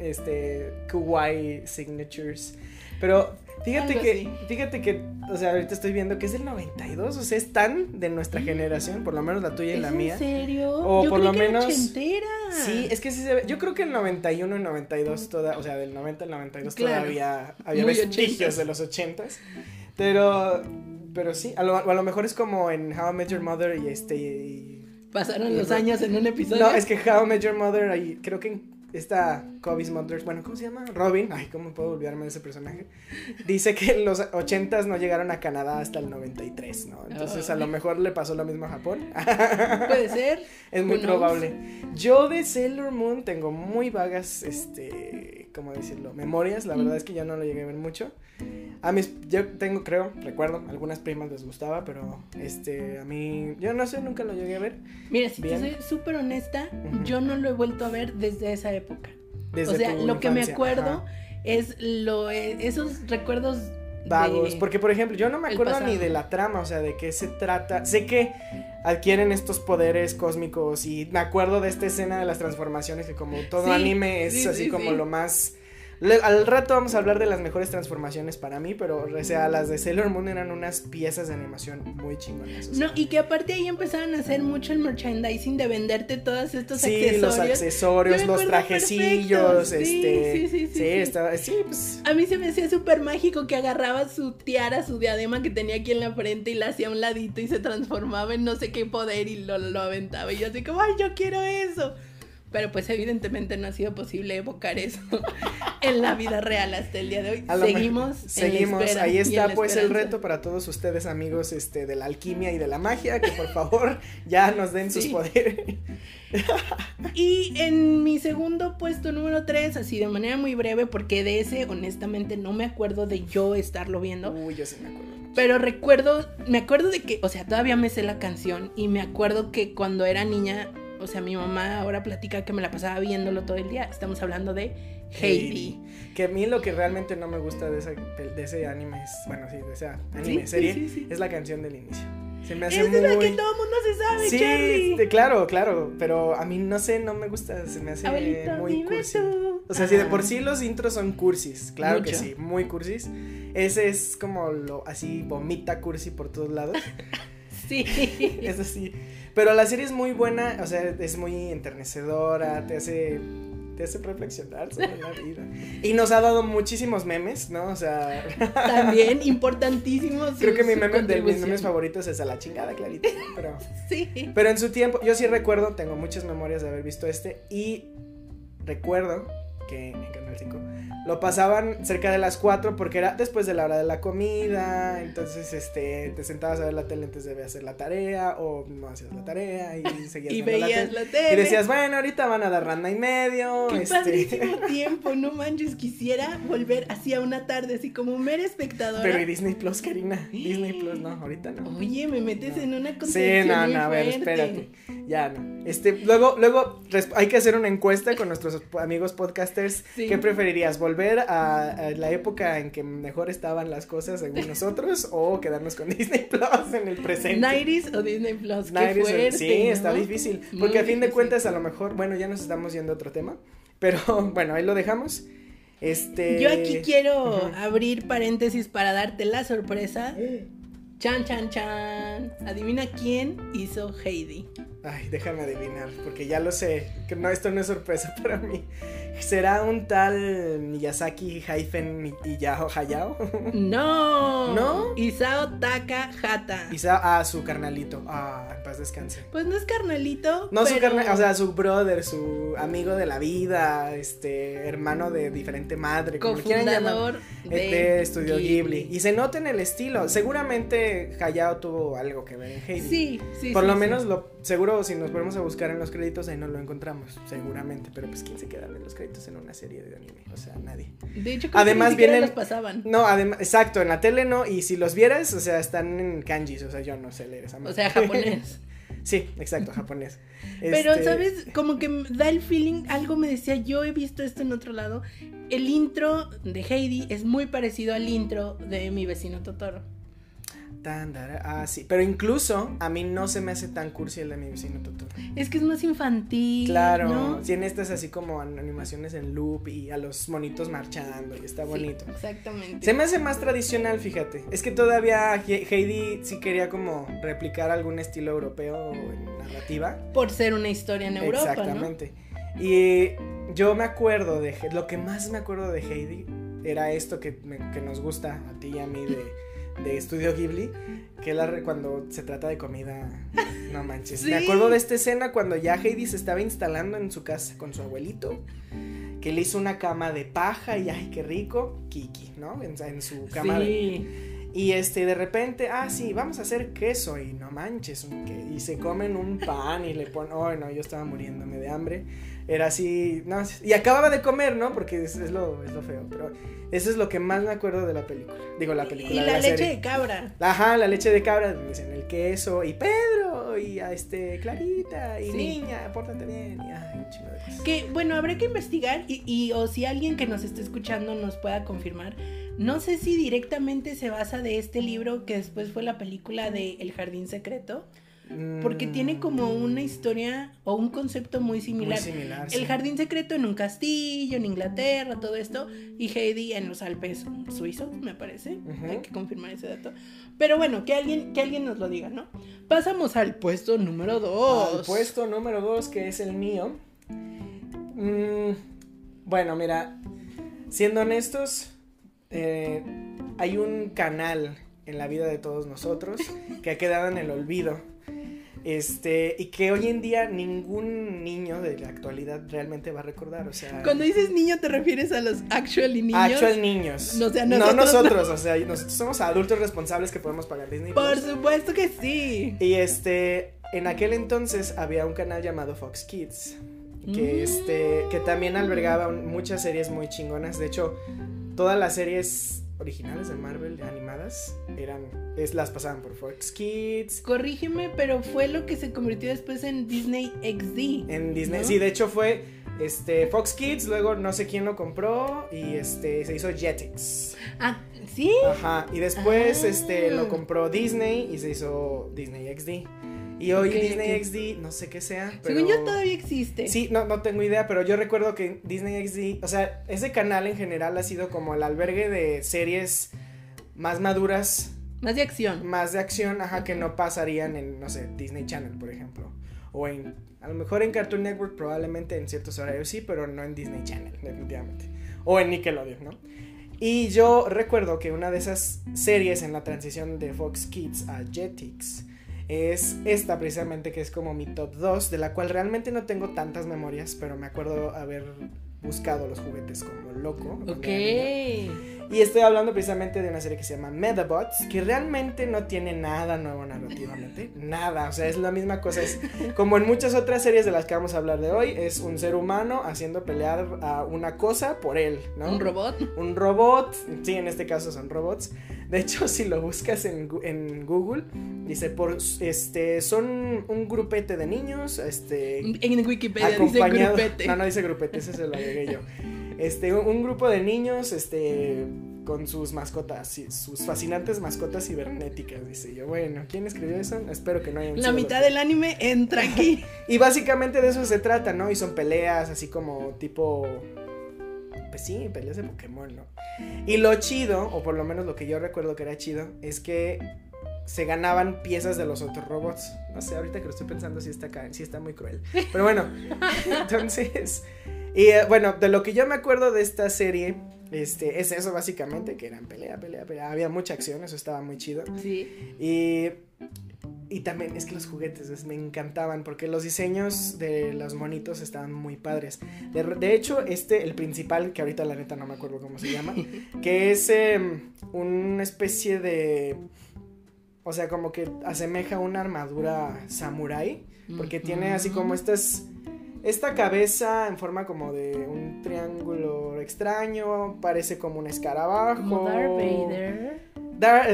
este, kawaii signatures, pero fíjate que, fíjate que, o sea, ahorita estoy viendo que es el 92, o sea, es tan de nuestra generación, por lo menos la tuya y la mía. ¿En serio? O por lo menos. Sí, es que sí se ve. Yo creo que el 91 y 92 toda, o sea, del 90 al 92 todavía había vestigios de los 80s. Pero pero sí, a lo, a lo mejor es como en How I Met Your Mother y este... y- Pasaron los años en un episodio. No, es que How I Met Your Mother, ahí, creo que en esta Kobe's bueno, ¿cómo se llama? Robin, ay, ¿cómo puedo olvidarme de ese personaje? Dice que los ochentas no llegaron a Canadá hasta el 93, ¿no? Entonces a lo mejor le pasó lo mismo a Japón. Puede ser. Es muy knows? probable. Yo de Sailor Moon tengo muy vagas, este, ¿cómo decirlo? Memorias. La verdad es que yo no lo llegué a ver mucho. A mis, yo tengo, creo, recuerdo, algunas primas les gustaba, pero este, a mí, yo no sé, nunca lo llegué a ver. Mira, si Bien. te soy súper honesta, yo no lo he vuelto a ver desde esa época. Desde o sea, lo que me acuerdo Ajá. es lo eh, esos recuerdos Vagos, de- porque por ejemplo, yo no me acuerdo ni de la trama, o sea, de qué se trata. Sé que adquieren estos poderes cósmicos y me acuerdo de esta escena de las transformaciones que como todo Sí, anime es sí, así sí, como lo más le- al rato vamos a hablar de las mejores transformaciones para mí, pero o sea, las de Sailor Moon eran unas piezas de animación muy chingonas. o sea. No, y que aparte ahí empezaron a hacer mucho el merchandising de venderte todos estos Sí, accesorios. los accesorios, los trajecillos, perfecto. Sí, este, sí, sí, sí, sí. estaba, sí, pues, A mí se me hacía súper mágico que agarraba su tiara, su diadema que tenía aquí en la frente y la hacía a un ladito y se transformaba en no sé qué poder y lo, lo aventaba. Y yo así como, ay, yo quiero eso. Pero pues evidentemente no ha sido posible evocar eso en la vida real hasta el día de hoy. Seguimos. mejor- en la seguimos. Ahí en está pues el reto para todos ustedes amigos este de la alquimia y de la magia que por favor ya nos den sus poderes. Y en mi segundo puesto número 3, así de manera muy breve, porque de ese honestamente no me acuerdo de yo estarlo viendo. Uy, yo sí me acuerdo. Pero recuerdo, me acuerdo de que, o sea, todavía me sé la canción y me acuerdo que cuando era niña, o sea, mi mamá ahora platica que me la pasaba viéndolo todo el día. Estamos hablando de Heidi. Que a mí lo que realmente no me gusta de, esa, de ese anime es, bueno, sí, de esa anime, Sí, serie, sí, sí, sí. es la canción del inicio. Se me hace Es de la muy... que todo el mundo se sabe, Sí, Charlie. este, claro, claro, pero a mí no sé, no me gusta, se me hace Abuelito, muy cursi. tú. O sea, si de por Ah. sí los intros son cursis, claro que sí, muy cursis. Ese es como lo así vomita cursi por todos lados. Sí. Es así. Pero la serie es muy buena, o sea, es muy enternecedora, te hace te hace reflexionar sobre la vida. Y nos ha dado muchísimos memes, ¿no? O sea, También importantísimo. su- creo que mi meme de mis memes favoritos es a la chingada, clarito. ¿no? Pero Sí. pero en su tiempo, yo sí recuerdo, tengo muchas memorias de haber visto este y recuerdo que en Canal 5 lo pasaban cerca de las 4 porque era después de la hora de la comida, entonces este te sentabas a ver la tele antes de hacer la tarea o no hacías la tarea y seguías Y viendo la veías tele. la tele. Y decías, bueno, ahorita van a dar randa y medio. Qué este, padrísimo tiempo, no manches, quisiera volver así a una tarde, así como mera espectadora. Pero y Disney Plus, Karina. Disney Plus, no, ahorita no. Oye, me metes No. en una Sí, no, no, a ver, espérate. Ya no. Este, luego, luego hay que hacer una encuesta con nuestros amigos podcasters. Sí. ¿Qué preferirías? ¿Volver a, a la época en que mejor estaban las cosas según nosotros? o quedarnos con Disney Plus en el presente? 90s o Disney Plus, qué 90s, fuerte, sí, está difícil. Muy Porque a fin de cuentas, a lo mejor, bueno, ya nos estamos yendo a otro tema. Pero bueno, ahí lo dejamos. Este. Yo aquí quiero abrir paréntesis para darte la sorpresa. Chan, chan, chan. Adivina quién hizo Heidi. Ay, déjame adivinar, porque ya lo sé. Que no, esto no es sorpresa para mí. ¿Será un tal Miyazaki Hyphen Iyao Hayao? No. ¿No? Isao Takahata. Quizá a su carnalito. Ah, en paz descanse. Pues no es carnalito. No su pero- carnal, o sea, su brother, su amigo de la vida, este, hermano de diferente madre, como le quieran llamar. cofundador De, de, Estudio Ghibli. Y se nota en el estilo. Seguramente Hayao tuvo algo que ver en Heidi. Sí, sí. Por sí, lo sí. menos, lo, seguro, si nos ponemos a buscar en los créditos, ahí no lo encontramos. Seguramente. Pero pues, ¿quién se queda en los créditos en una serie de anime? O sea, nadie. De hecho, creo Además, que ni vienen- los pasaban. No, además, exacto, en la tele no. Y si los vieras, o sea, están en kanjis. O sea, yo no sé leer esa O sea, japonés. sí, exacto, japonés. Pero, Este, ¿sabes? Como que da el feeling, algo me decía, yo he visto esto en otro lado. El intro de Heidi es muy parecido al intro de mi vecino Totoro. Ah, sí. Pero incluso a mí no se me hace tan cursi el de mi vecino Totoro. Es que es más infantil. Claro, ¿no? tiene estas así como an- animaciones en loop y a los monitos marchando y está Sí, bonito. exactamente. Se me hace más tradicional, fíjate. Es que todavía He- Heidi sí quería como replicar algún estilo europeo en narrativa. Por ser una historia en Europa, Exactamente. Y yo me acuerdo de lo que más me acuerdo de Heidi era esto que, me- que nos gusta a ti y a mí de, de Estudio Ghibli, que la cuando se trata de comida, no manches. Sí. Me acuerdo de esta escena cuando ya Heidi se estaba instalando en su casa con su abuelito, que le hizo una cama de paja y ay, qué rico, Kiki, ¿no? En, en su cama de- y este, de repente, ah, sí, vamos a hacer queso y no manches, un que y se comen un pan y le ponen, oh, no, yo estaba muriéndome de hambre. Era así, no, y acababa de comer, ¿no? Porque es, es lo, es lo feo, pero eso es lo que más me acuerdo de la pelcula. Digo, la película. Y de la, la leche serie. de cabra. Ajá, la leche de cabra, dicen el queso y Pedro y a este Clarita y Sí. niña, pórtate bien y ay, un chingo de cosas. Que bueno, habrá que investigar y, y- o si alguien que nos esté escuchando nos pueda confirmar. No sé si directamente se basa de este libro que después fue la película de El Jardín Secreto, porque Mm, tiene como una historia o un concepto muy muy similar. similar. sí. El jardín secreto en un castillo, en Inglaterra, todo esto, y Heidi en los Alpes suizos, me parece. Hay que confirmar ese dato. Pero bueno, que alguien, que alguien nos lo diga, ¿no? Pasamos al puesto número 2. Al puesto número 2, que es el mío. Mm, bueno, mira, siendo honestos, eh, hay un canal en la vida de todos nosotros que ha quedado en el olvido. Este, y que hoy en día ningún niño de la actualidad realmente va a recordar. O sea, Cuando dices niño, ¿te refieres a los actually niños? actual niños. No, o sea, no nosotros nosotros, o sea, nosotros somos adultos responsables que podemos pagar Disney. Por Plus. supuesto que sí. Y este, en aquel entonces había un canal llamado Fox Kids, que Mm. este, que también albergaba un- muchas series muy chingonas. De hecho, todas las series originales de Marvel animadas eran, es, las pasaban por Fox Kids. Corrígeme, pero fue lo que se convirtió después en Disney XD. En Disney, ¿No? sí, de hecho fue este Fox Kids, luego no sé quién lo compró y este se hizo Jetix. Ah, ¿sí? Ajá, y después Ah. este lo compró Disney y se hizo Disney XD. Y hoy Disney. XD, no sé qué sea, pero Según yo todavía existe. Sí, no, no tengo idea, pero yo recuerdo que Disney XD, o sea, ese canal en general ha sido como el albergue de series más maduras, Más de acción. más de acción, ajá, que no pasarían en, no sé, Disney Channel, por ejemplo. O en, a lo mejor en Cartoon Network, probablemente en ciertos horarios sí, pero no en Disney Channel, definitivamente. O en Nickelodeon, ¿no? Y yo recuerdo que una de esas series en la transición de Fox Kids a Jetix es esta precisamente que es como mi top 2, de la cual realmente no tengo tantas memorias, pero me acuerdo haber buscado los juguetes como loco. Ok. Y estoy hablando precisamente de una serie que se llama Medabots, que realmente no tiene nada nuevo narrativamente, nada, o sea, es la misma cosa, es como en muchas otras series de las que vamos a hablar de hoy, es un ser humano haciendo pelear a una cosa por él, ¿no? Un robot. Un robot, sí, en este caso son robots. De hecho, si lo buscas en, en Google, dice por este son un grupete de niños, este En Wikipedia dice grupete. No, no dice grupete, ese se lo agregué yo. Este, un, un grupo de niños, este, con sus mascotas, sus fascinantes mascotas cibernéticas, dice yo. Bueno, ¿quién escribió eso? Espero que no hayan La mitad del anime entra aquí. Y básicamente de eso se trata, ¿no? Y son peleas así como tipo... Pues sí, peleas de Pokémon, ¿no? Y lo chido, o por lo menos lo que yo recuerdo que era chido, es que se ganaban piezas de los otros robots. No sé, ahorita que lo estoy pensando sí está, sí está muy cruel. Pero bueno, entonces... Y eh, bueno, de lo que yo me acuerdo de esta serie, este, es eso básicamente, que eran pelea, pelea, pelea. Había mucha acción, eso estaba muy chido. Sí. Y, y también es que los juguetes es- me encantaban porque los diseños de los monitos estaban muy padres. De, de hecho, este, el principal, que ahorita la neta no me acuerdo cómo se llama, que es em, una especie de... O sea, como que asemeja una armadura samurai. Porque tiene así como estas... Esta cabeza en forma como de un triángulo extraño, parece como un escarabajo. Como Darth Vader. Dar-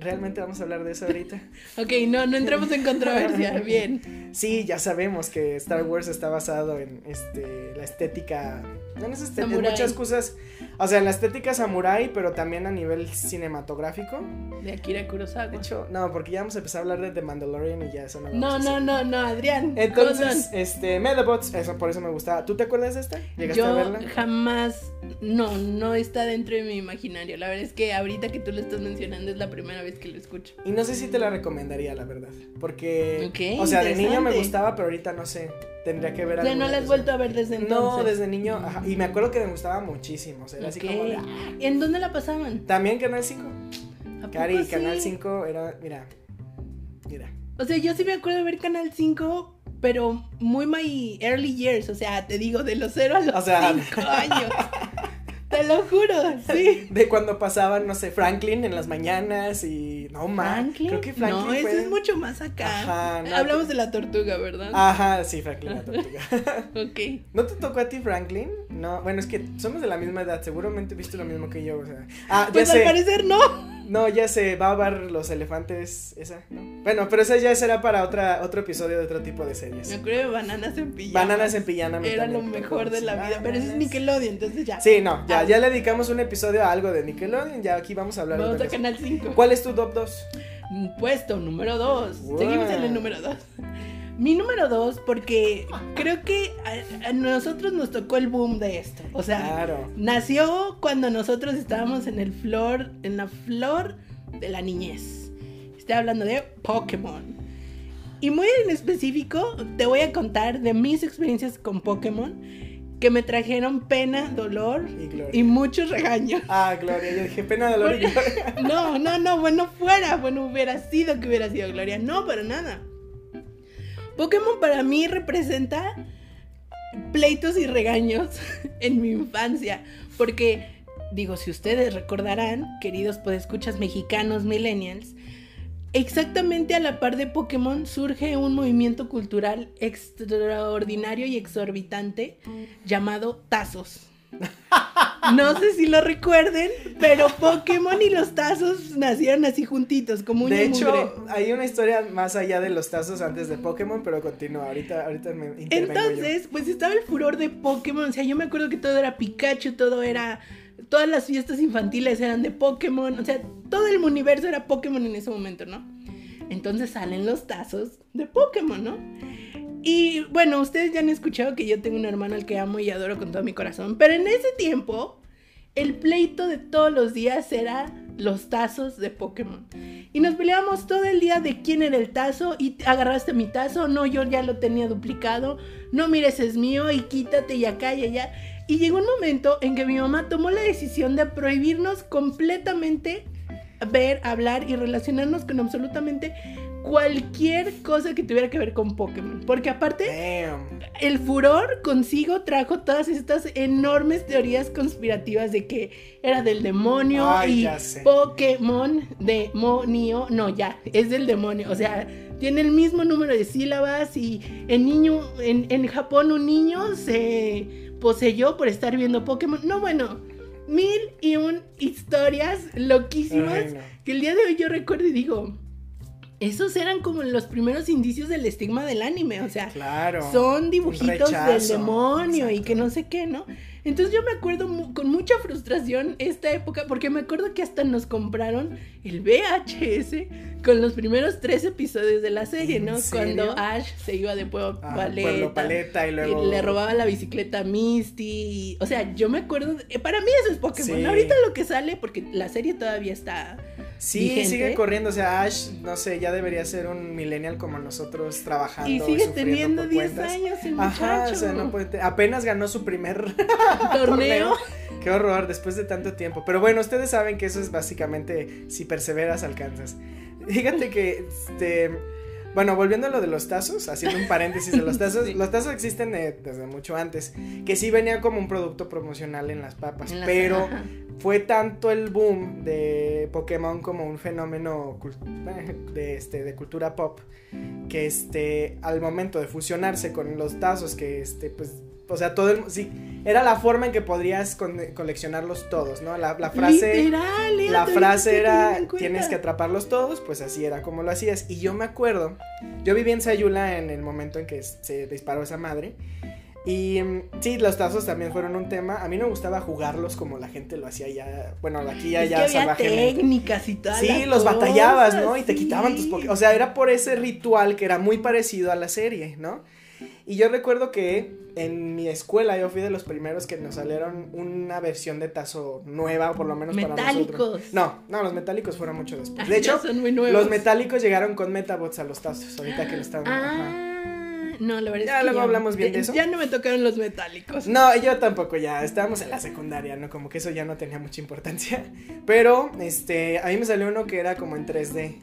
realmente vamos a hablar de eso ahorita. Ok, no, no entremos en controversia. Bien. Sí, ya sabemos que Star Wars está basado en este la estética, en, este- en muchas cosas, o sea, en la estética samurai, pero también a nivel cinematográfico. De Akira De Kurosawa. hecho, no, porque ya vamos a empezar a hablar de The Mandalorian y ya eso no No, a no, no, no, Adrián. Entonces, este, Medabots, eso por eso me gustaba. ¿Tú te acuerdas de esta? ¿Llegaste a yo verla? jamás, no, no está dentro de mi imaginario. La verdad es que ahorita que tú lo estás mencionando es la primera vez que lo escucho. Y no sé si te la recomendaría, la verdad. Porque, Ok, o sea, de niño me gustaba, pero ahorita no sé. Tendría que ver sea, alguna no la has vuelto a ver desde entonces. No, desde niño. ajá, y me acuerdo que me gustaba muchísimo. O sea, era así como de, ah. ¿En dónde la pasaban? También Canal 5. ¿A poco Cari, sí? Canal 5 era, mira, mira. O sea, yo sí me acuerdo de ver Canal 5, pero muy my early years. O sea, te digo, de los 0 a los O sea- 5 años. Te lo juro, sí. De cuando pasaban, no sé, Franklin en las mañanas y. No, ma. Franklin. Creo que Franklin. no, fue- ese es mucho más acá. Ajá, no, Hablamos que- de la tortuga, ¿verdad? Ajá, sí, Franklin la tortuga. Ok. ¿No te tocó a ti Franklin? No, bueno, es que somos de la misma edad, seguramente viste lo mismo que yo, o sea. Ah, ya Pues al parecer no. No, ya sé, Babar, los elefantes, esa, ¿no? Bueno, pero esa ya será para otra, otro episodio de otro tipo de Me series. acuerdo de bananas en pijama. Bananas en pijama. Era lo también me mejor de la vida. Pero ese es. Nickelodeon, entonces ya. Sí, no, ya, Ah. ya le dedicamos un episodio a algo de Nickelodeon, ya aquí vamos a hablar Vamos de a eso. Canal 5. ¿Cuál es tu top 2? Puesto número 2. Wow. Seguimos en el número 2. Mi número 2, porque creo que a, a nosotros nos tocó el boom de esto. O sea, Claro. nació cuando nosotros estábamos en el flor, en la flor de la niñez. Estoy hablando de Pokémon. Y muy en específico, te voy a contar de mis experiencias con Pokémon que me trajeron pena, dolor Y Gloria. y muchos regaños. Ah, Gloria, yo dije pena, dolor y gloria. No, no, no, bueno, fuera, bueno, hubiera sido que hubiera sido Gloria. No, para nada. Pokémon para mí representa pleitos y regaños en mi infancia. Porque, digo, si ustedes recordarán, queridos podescuchas mexicanos, millennials, exactamente a la par de Pokémon surge un movimiento cultural extraordinario y exorbitante llamado Tazos. No sé si lo recuerden, pero Pokémon y los tazos nacieron así juntitos, como un De hecho, hay una historia más allá de los tazos antes de Pokémon, pero continúa. Ahorita, ahorita me yo. Entonces, pues estaba el furor de Pokémon. O sea, yo me acuerdo que todo era Pikachu, todo era. Todas las fiestas infantiles eran de Pokémon. O sea, todo el universo era Pokémon en ese momento, ¿no? Entonces salen los tazos de Pokémon, ¿no? Y bueno, ustedes ya han escuchado que yo tengo un hermano al que amo y adoro con todo mi corazón. Pero en ese tiempo, el pleito de todos los días era los tazos de Pokémon. Y nos peleábamos todo el día de quién era el tazo y agarraste mi tazo, no, yo ya lo tenía duplicado, no mires es mío y quítate y acá y allá. Y llegó un momento en que mi mamá tomó la decisión de prohibirnos completamente ver, hablar y relacionarnos con absolutamente cualquier cosa que tuviera que ver con Pokémon. Porque aparte, Damn. el furor consigo trajo todas estas enormes teorías conspirativas de que era del demonio Ay, y. Pokémon demonio, no, ya, es del demonio, o sea, tiene el mismo número de sílabas y en niño en, en Japón un niño se poseyó por estar viendo Pokémon. No, bueno, mil y un historias loquísimas Ay, no. que el día de hoy yo recuerdo y digo, esos eran como los primeros indicios del estigma del anime, o sea, Claro. son dibujitos del demonio y que no sé qué, ¿no? Entonces yo me acuerdo mu- con mucha frustración esta época, porque me acuerdo que hasta nos compraron el VHS con los primeros tres episodios de la serie, ¿En ¿no? Cuando Ash se iba de Pueblo Ah, Paleta. Pueblo Paleta y luego. y le robaba la bicicleta a Misty. y- o sea, yo me acuerdo. de- para mí eso es Pokémon. Sí. Ahorita lo que sale, porque la serie todavía está. Sí, vigente. sigue corriendo. O sea, Ash, no sé, ya debería ser un millennial como nosotros trabajando. Y sigue sufriendo teniendo por 10 cuentas. años el Ajá, muchacho. o sea, no puede apenas ganó su primer Torneo. Qué horror, después de tanto tiempo. Pero bueno, ustedes saben que eso es básicamente si perseveras, alcanzas. Fíjate que, este, bueno, volviendo a lo de los tazos, haciendo un paréntesis de los tazos, Sí. los tazos existen eh, desde mucho antes, que sí venía como un producto promocional en las papas, En pero fue tanto el boom de Pokémon como un fenómeno de, este, de cultura pop que este al momento de fusionarse con los tazos que este pues o sea todo el sí era la forma en que podrías coleccionarlos todos no la, la frase Literal, era la frase que era tienes que atraparlos todos pues así era como lo hacías y yo me acuerdo yo viví en Sayula en el momento en que se disparó esa madre y mm, sí, los tazos también fueron un tema. A mí no me gustaba jugarlos como la gente lo hacía ya. Bueno, aquí ya, Es que ya había salvajemente. técnicas y todas Sí, los batallabas, ¿no? Y te quitaban tus. O sea, era por ese ritual que era muy parecido a la serie, ¿no? Y yo recuerdo que en mi escuela yo fui de los primeros que nos salieron una versión de tazo nueva, o por lo menos para nosotros. No, no, los metálicos fueron mucho después. De hecho, son muy nuevos. los metálicos llegaron con Metabots a los tazos, ahorita que lo ajá. Ah, No, la verdad Ya es que luego hablamos bien de eso. Ya no me tocaron los metálicos. No, yo tampoco ya, estábamos en la secundaria, ¿no? Como que eso ya no tenía mucha importancia. Pero, este, a mí me salió uno que era como en 3D.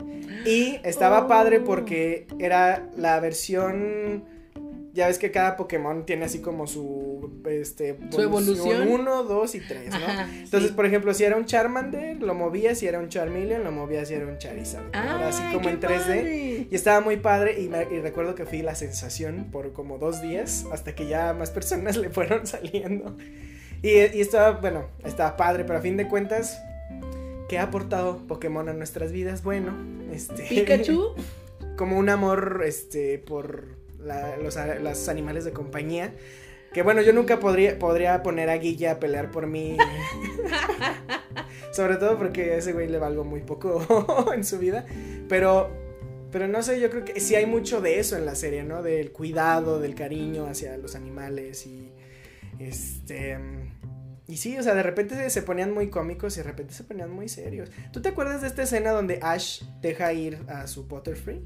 Y estaba Oh. padre porque era la versión... Ya ves que cada Pokémon tiene así como su, este, Su evolución. 1, 2 y 3, ¿no? Ajá, Entonces, sí. por ejemplo, si era un Charmander, lo movías, si era un Charmeleon, lo movías, si era un Charizard. ¿no? Era así como en 3D. padre. Y estaba muy padre y, me- y recuerdo que fui la sensación por como dos días hasta que ya más personas le fueron saliendo. Y, y estaba, bueno, estaba padre, pero a fin de cuentas, ¿qué ha aportado Pokémon a nuestras vidas? Bueno, este... Pikachu, Como un amor, este, por los, animales de compañía. Que bueno, yo nunca podría, podría poner a Guilla a pelear por mí. Sobre todo porque a ese güey le valgo muy poco en su vida. Pero, pero no sé, yo creo que sí hay mucho de eso en la serie, ¿no? Del cuidado, del cariño hacia los animales y este... Y sí, o sea, de repente se, ponían muy cómicos y de repente se ponían muy serios. ¿Tú te acuerdas de esta escena donde Ash deja ir a su Butterfree?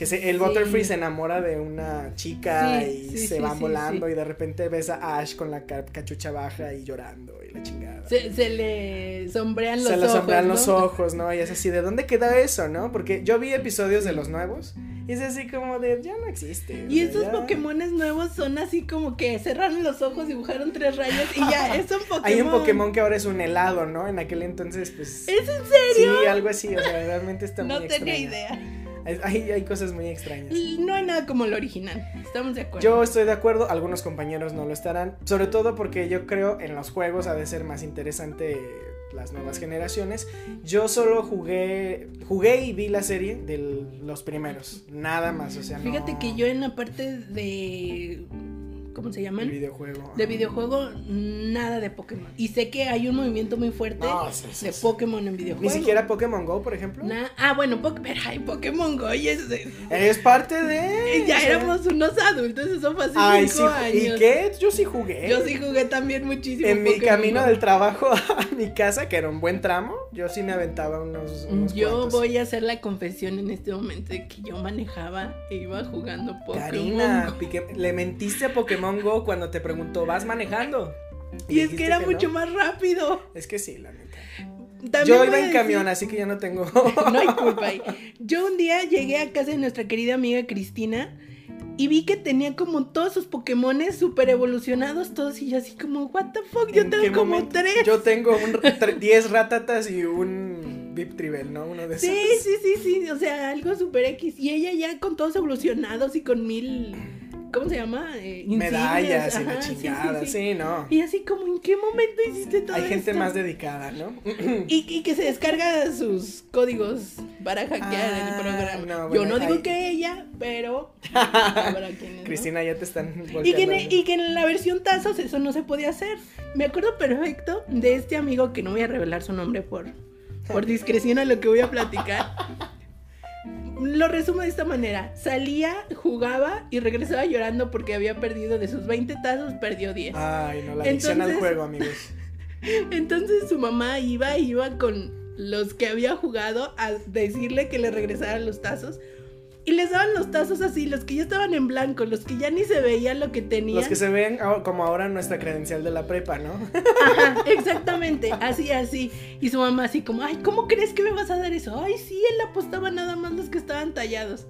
Que se, el Sí. Butterfree se enamora de una chica Sí, y sí, se van volando y de repente ves a Ash con la ca- cachucha baja y llorando y la chingada. se, se le sombrean los se le ojos. sombrean ¿no? los ojos, ¿no? Y es así, ¿de dónde queda eso, no? Porque yo vi episodios de los nuevos y es así como de, ya no existe. Y estos ya- Pokémones nuevos son así como que cerraron los ojos, dibujaron tres rayas y ya, es un Pokémon. Hay un Pokémon que ahora es un helado, ¿no? En aquel entonces, pues... ¿Es en serio? Sí, algo así, o sea, realmente está no muy tenía extraño. idea. Hay, cosas muy extrañas. No hay nada como el original. Estamos de acuerdo. Yo estoy de acuerdo, algunos compañeros no lo estarán, sobre todo porque yo creo en los juegos ha de ser más interesante las nuevas generaciones. Yo solo jugué, jugué y vi la serie de los primeros, nada más, o sea, no- Fíjate que yo en la parte de. ¿Cómo se el llaman? videojuego. De videojuego, nada de Pokémon. Y sé que hay un movimiento muy fuerte No, sí, sí, de. Pokémon en videojuego. Ni siquiera Pokémon Go, por ejemplo. Ah, bueno, Poké- pero hay Pokémon Go y es de- Es parte de. ya éramos unos adultos, eso fue hace Ay, cinco sí. años. ¿Y qué? Yo sí jugué. Yo sí jugué también muchísimo. En mi camino Go. del trabajo a mi casa, que era un buen tramo, yo sí me aventaba unos. unos Yo cuantos. voy a hacer la confesión en este momento de que yo manejaba e iba jugando Pokémon Karina, Go. pique- le mentiste a Pokémon Cuando te preguntó, ¿vas manejando? Y es que era mucho más rápido. Es que sí, la neta. También Yo iba en decir- camión, así que ya no tengo. No hay culpa ahí. Yo un día llegué a casa de nuestra querida amiga Cristina y vi que tenía como todos sus Pokémones super evolucionados todos y yo así como, what the fuck, yo ¿En tengo como momento? tres. Yo tengo un tre- 10 ratatas y un Vip Tribel, ¿no? Uno de esos. Sí, sí, sí, sí, o sea, algo super X. Y ella ya con todos evolucionados y con mil, ¿cómo se llama? Eh, Medallas y la ajá, sí, sí, chingada, sí, sí. no. Y así como, ¿en qué momento hiciste todo Hay gente esto? más dedicada, ¿no? Y, y que se descarga sus códigos para hackear Ah, el programa. no, Yo no digo que ella, pero. Cristina, ya te están Y que, en, y que en la versión tazos eso no se podía hacer. Me acuerdo perfecto de este amigo que no voy a revelar su nombre por, por discreción a lo que voy a platicar. Lo resumo de esta manera. Salía, jugaba y regresaba llorando porque había perdido de sus 20 tazos, perdió 10. Ay, no, la adicción al juego, amigos. Entonces su mamá iba, iba con los que había jugado a decirle que le regresaran los tazos. Y les daban los tazos así, los que ya estaban en blanco, los que ya ni se veía lo que tenían. Los que se ven como ahora nuestra credencial de la prepa, ¿no? Ajá, exactamente, así, así. Y su mamá así como, ay, ¿cómo crees que me vas a dar eso? Ay, sí, él apostaba nada más los que estaban tallados.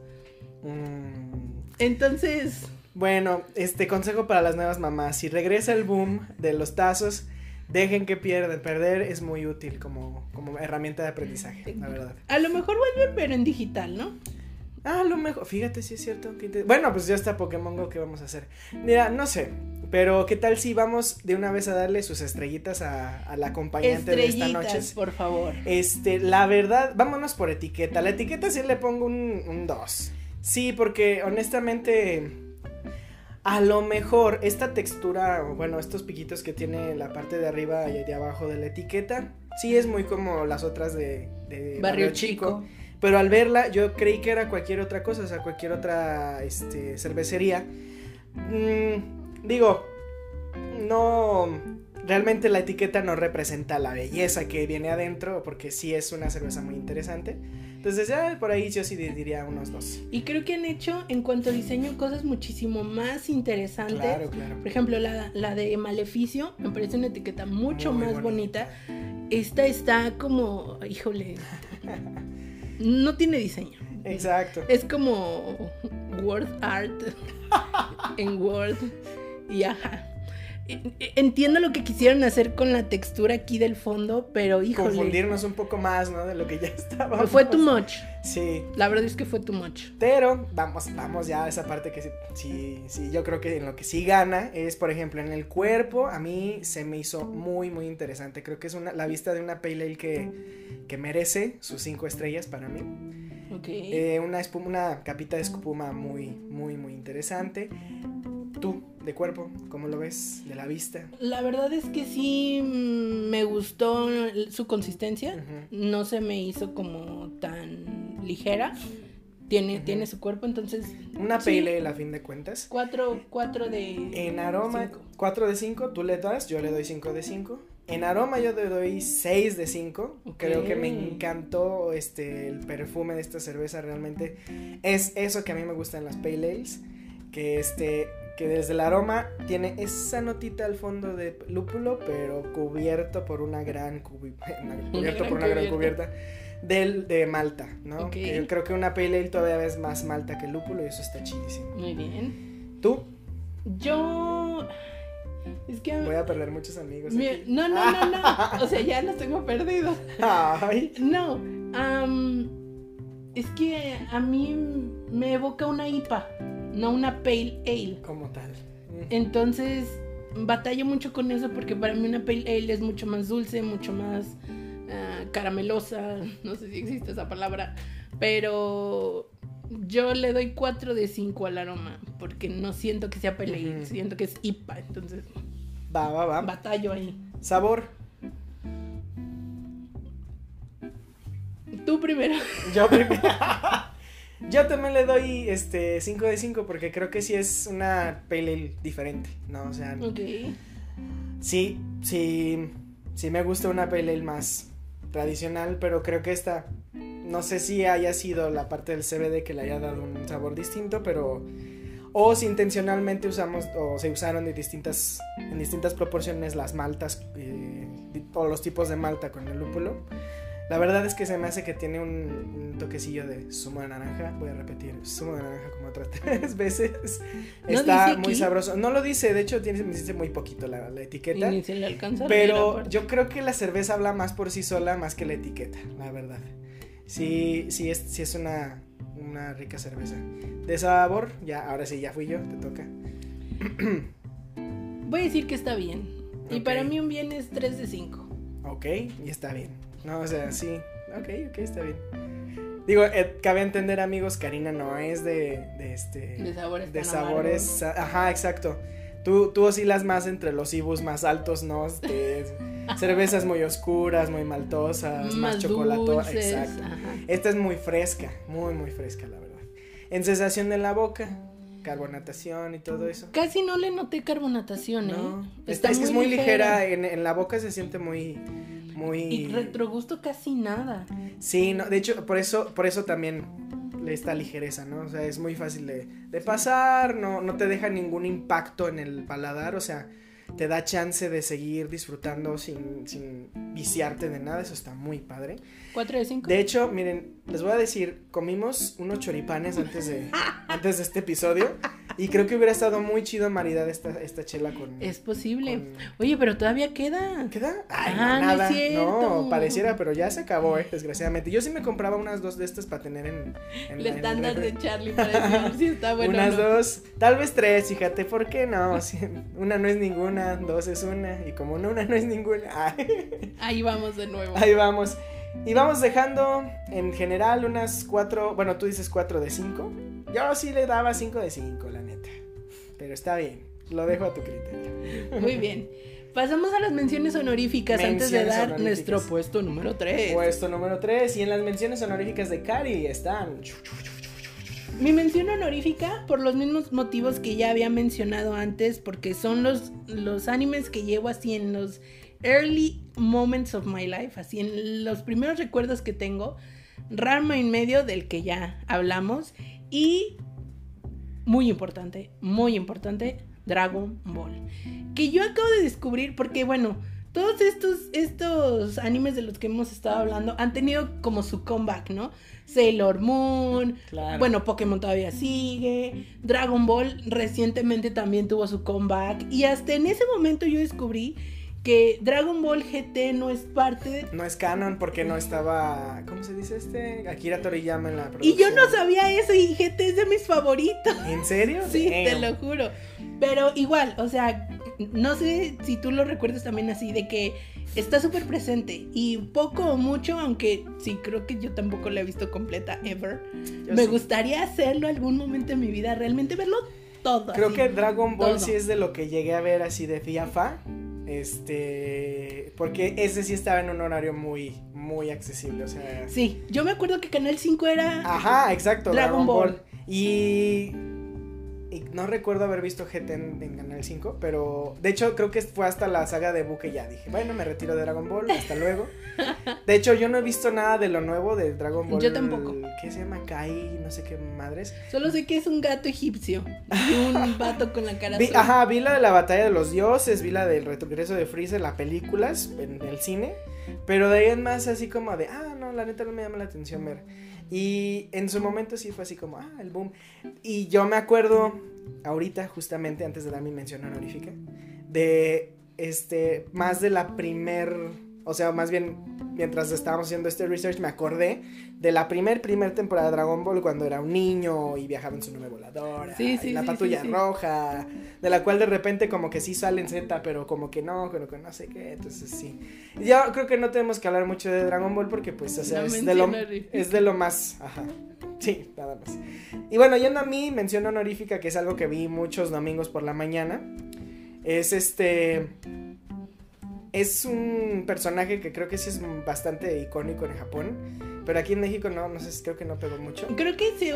Mm, Entonces, Bueno, este consejo para las nuevas mamás. Si regresa el boom de los tazos, dejen que pierdan. Perder es muy útil como, como herramienta de aprendizaje, la verdad. a lo mejor vuelve, pero en digital, ¿no? Ah, a lo mejor, fíjate si es cierto. Bueno, pues ya está Pokémon Go, ¿qué vamos a hacer? Mira, no sé, pero ¿qué tal si vamos de una vez a darle sus estrellitas a, a la acompañante de esta noche? Por favor. Este, la verdad, vámonos por etiqueta. La etiqueta sí le pongo un 2. Sí, porque honestamente, a lo mejor esta textura, bueno, estos piquitos que tiene la parte de arriba y de abajo de la etiqueta, sí es muy como las otras de, de Barrio Chico. Pero al verla, yo creí que era cualquier otra cosa, o sea, cualquier otra este, cervecería. Mm, digo, no. realmente la etiqueta no representa la belleza que viene adentro, porque sí es una cerveza muy interesante. Entonces ya por ahí yo sí diría unos dos. Y creo que han hecho en cuanto a diseño cosas muchísimo más interesantes. Claro, claro. Por ejemplo, la, la de Maleficio me parece una etiqueta mucho Muy más bonita. bonita. Esta está como, híjole, no tiene diseño. Exacto. Es como word art en Word. Y ajá. Entiendo lo que quisieron hacer con la textura aquí del fondo, pero híjole. Confundirnos un poco más, ¿no? De lo que ya estaba. Fue too much. Sí. La verdad es que fue too much. Pero vamos, vamos ya a esa parte que sí, sí, sí, yo creo que en lo que sí gana es, por ejemplo, en el cuerpo, a mí se me hizo muy, muy interesante. Creo que es una, la vista de una pale ale que, que merece sus cinco estrellas para mí. Ok. Eh, una, espuma, una capita de espuma muy, muy, muy interesante. Tú, de cuerpo, ¿cómo lo ves? De la vista. La verdad es que sí mm, me gustó su consistencia. No se me hizo como tan ligera. Tiene, tiene su cuerpo, entonces. Una sí, pale a fin de cuentas. Cuatro, cuatro de. En aroma, cinco. 4 de 5, tú le das, yo le doy 5 de 5. En aroma yo le doy 6 de 5. Ok. Creo que me encantó este el perfume de esta cerveza realmente es eso que a mí me gusta en las pale ales, que este que desde el aroma tiene esa notita al fondo de lúpulo, pero cubierto por una gran cubi- cubierto gran por una gran cubierta. cubierta del de malta, ¿no? Que yo creo que una pale ale todavía es más malta que lúpulo y eso está chidísimo. Muy bien. ¿Tú? Yo. Es que. Voy a perder muchos amigos. mi- aquí. No, no, no, no. O sea, ya los tengo perdidos. Ay. No. es que a mí me evoca una IPA, no una Pale Ale. Como tal. Entonces, batallo mucho con eso porque para mí una Pale Ale es mucho más dulce, mucho más ah, caramelosa. No sé si existe esa palabra. Pero yo le doy 4 de 5 al aroma porque no siento que sea Pale Ale, siento que es IPA. Entonces, Va, va, va. batallo ahí. Sabor. Tú primero. Yo primero. Yo también le doy este 5 de 5 porque creo que sí es una pale ale diferente, ¿no? O sea, Ok. sí, sí, sí me gusta una pale ale más tradicional, pero creo que esta, no sé si haya sido la parte del CBD que le haya dado un sabor distinto, pero... O si intencionalmente usamos o se usaron de distintas, en distintas proporciones las maltas eh, o los tipos de malta con el lúpulo. La verdad es que se me hace que tiene un, un toquecillo de zumo de naranja. Voy a repetir, zumo de naranja como otras tres veces. ¿No Está muy sabroso. No lo dice, de hecho tiene, dice muy poquito la, la Y etiqueta. ni se le alcanza Pero yo creo que la cerveza habla más por sí sola más que la etiqueta, la verdad. Sí, sí es, sí es una, una rica cerveza. De sabor, ya, ahora sí, ya fui yo, te toca. Voy a decir que está bien. Y para mí un bien es 3 de 5. Ok, y está bien. No, o sea, sí. Ok, ok, está bien. Digo, eh, cabe entender, amigos, Karina no es de, de este. De sabores de sabores. Ajá, exacto. Tú, tú oscilas más entre los ibus más altos, ¿no? Este, cervezas muy oscuras, muy maltosas, más, Más chocolatosas. Exacto. ajá. Esta es muy fresca, muy, muy fresca, la verdad. En sensación en la boca, carbonatación y todo eso. Casi no le noté carbonatación, No, ¿eh? es, es que es muy ligera, en, en la boca se siente muy, muy... Y retrogusto casi nada. Sí, no, de hecho, por eso, por eso también le está ligereza, ¿no? O sea, es muy fácil de, de pasar, no, no te deja ningún impacto en el paladar, o sea, te da chance de seguir disfrutando sin, sin viciarte de nada, eso está muy padre. 4 de 5. De hecho, miren, les voy a decir, comimos unos choripanes antes de, antes de este episodio y creo que hubiera estado muy chido maridar esta, esta chela con... Es posible. con- Oye, pero todavía queda. ¿Queda? Ay, Ah, no, nada. No, pareciera, pero ya se acabó, eh, desgraciadamente. Yo sí me compraba unas dos de estas para tener en, en El estándar de Charlie para decir si está bueno. unas o no. dos, tal vez tres, fíjate, ¿por qué no? Si una no es ninguna, dos es una, y como no, una no es ninguna, ay, Ahí vamos de nuevo. ahí vamos. Y vamos dejando en general unas cuatro, bueno, tú dices cuatro de cinco. Yo sí le daba cinco de cinco, la. Pero está bien, lo dejo a tu criterio. Muy bien. Pasamos a las menciones honoríficas antes de dar nuestro puesto número 3. Puesto número 3 y en las menciones honoríficas de Cari están Mi mención honorífica, por los mismos motivos que ya había mencionado antes, porque son los, los animes que llevo así en los early moments of my life, así en los primeros recuerdos que tengo. Rama en medio, del que ya hablamos. Y, muy importante, muy importante, Dragon Ball. Que yo acabo de descubrir, porque bueno, todos estos, estos animes de los que hemos estado hablando han tenido como su comeback, ¿no? Sailor Moon, bueno, Pokémon todavía sigue, Dragon Ball recientemente también tuvo su comeback y hasta en ese momento yo descubrí que Dragon Ball GT no es parte de... No es canon porque no estaba, ¿cómo se dice este? Akira Toriyama en la producción. Y yo no sabía eso y GT es de mis favoritos. ¿En serio? Sí, te lo juro. Pero igual, o sea, no sé si tú lo recuerdas también así, de que está súper presente y poco o mucho, aunque sí creo que yo tampoco la he visto completa ever. me gustaría hacerlo algún momento en mi vida, realmente verlo todo. Creo que Dragon Ball sí es de lo que llegué a ver así de fiafa. Este, porque ese sí estaba en un horario muy, muy accesible, o sea. Sí, yo me acuerdo que Canal 5 era. Ajá, exacto, Dragon, Ball. Y y no recuerdo haber visto GT en, Canal 5, pero de hecho creo que fue hasta la saga de Buque ya. Dije, bueno, me retiro de Dragon Ball, hasta luego. De hecho, yo no he visto nada de lo nuevo de Dragon Ball. Yo tampoco. ¿Qué se llama? Kai, no sé qué madres. Solo sé que es un gato egipcio y un vato con la cara vi, Ajá, vi la de la batalla de los dioses, vi la del regreso de Freezer, las películas en el cine. Pero de ahí en más así como de, ah, no, la neta no me llama la atención ver. Y en su momento sí fue así como, ah, el boom. Y yo me acuerdo, ahorita, justamente antes de dar mi mención honorífica, de este, más de la primer, o sea, más bien mientras estábamos haciendo este research me acordé de la primer, primer temporada de Dragon Ball cuando era un niño y viajaba en su nube voladora. Sí, sí, la patrulla roja, de la cual de repente como que sí sale en Z, pero como que no, pero que no sé qué, entonces sí. Ya creo que no tenemos que hablar mucho de Dragon Ball porque pues, o sea, es, de lo, es de lo más, ajá. Sí, nada más. Y bueno, yendo a mí, mención honorífica, que es algo que vi muchos domingos por la mañana, es este es un personaje que creo que sí es bastante icónico en Japón, pero aquí en México no, no sé, creo que no pegó mucho. Creo que se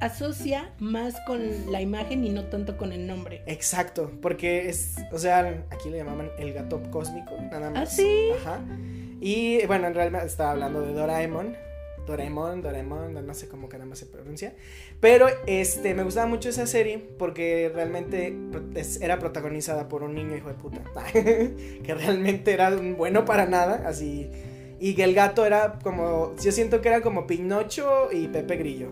asocia más con la imagen y no tanto con el nombre. Exacto, porque es, o sea, aquí le llamaban el gato cósmico, nada más. Ah, sí. Ajá. Y bueno, en realidad estaba hablando de Doraemon, Doraemon, Doraemon, no sé cómo caramba se pronuncia. Pero este, me gustaba mucho esa serie porque realmente era protagonizada por un niño hijo de puta. que realmente era bueno para nada, así. Y que el gato era como, yo siento que era como Pinocho y Pepe Grillo.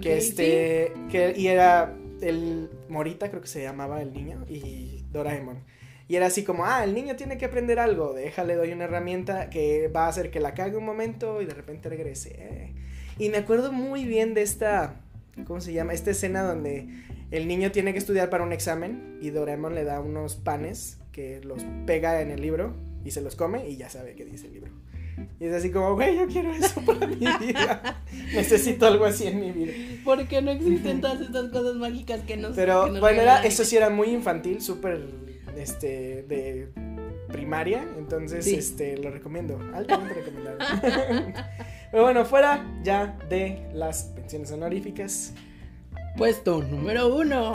que este, que, y era el Morita, creo que se llamaba el niño, y Doraemon. Y era así como, ah, el niño tiene que aprender algo, déjale, doy una herramienta que va a hacer que la cague un momento y de repente regrese. Eh. Y me acuerdo muy bien de esta, ¿cómo se llama? Esta escena donde el niño tiene que estudiar para un examen y Doraemon le da unos panes que los pega en el libro y se los come y ya sabe qué dice el libro. Y es así como, güey, yo quiero eso para mi vida. Necesito algo así en mi vida. Porque no existen todas estas cosas mágicas que nos. Pero bueno, era, eso sí era muy infantil, súper este, de primaria, entonces este, lo recomiendo, altamente recomendado. Pero bueno, fuera ya de las pensiones honoríficas. Puesto número uno.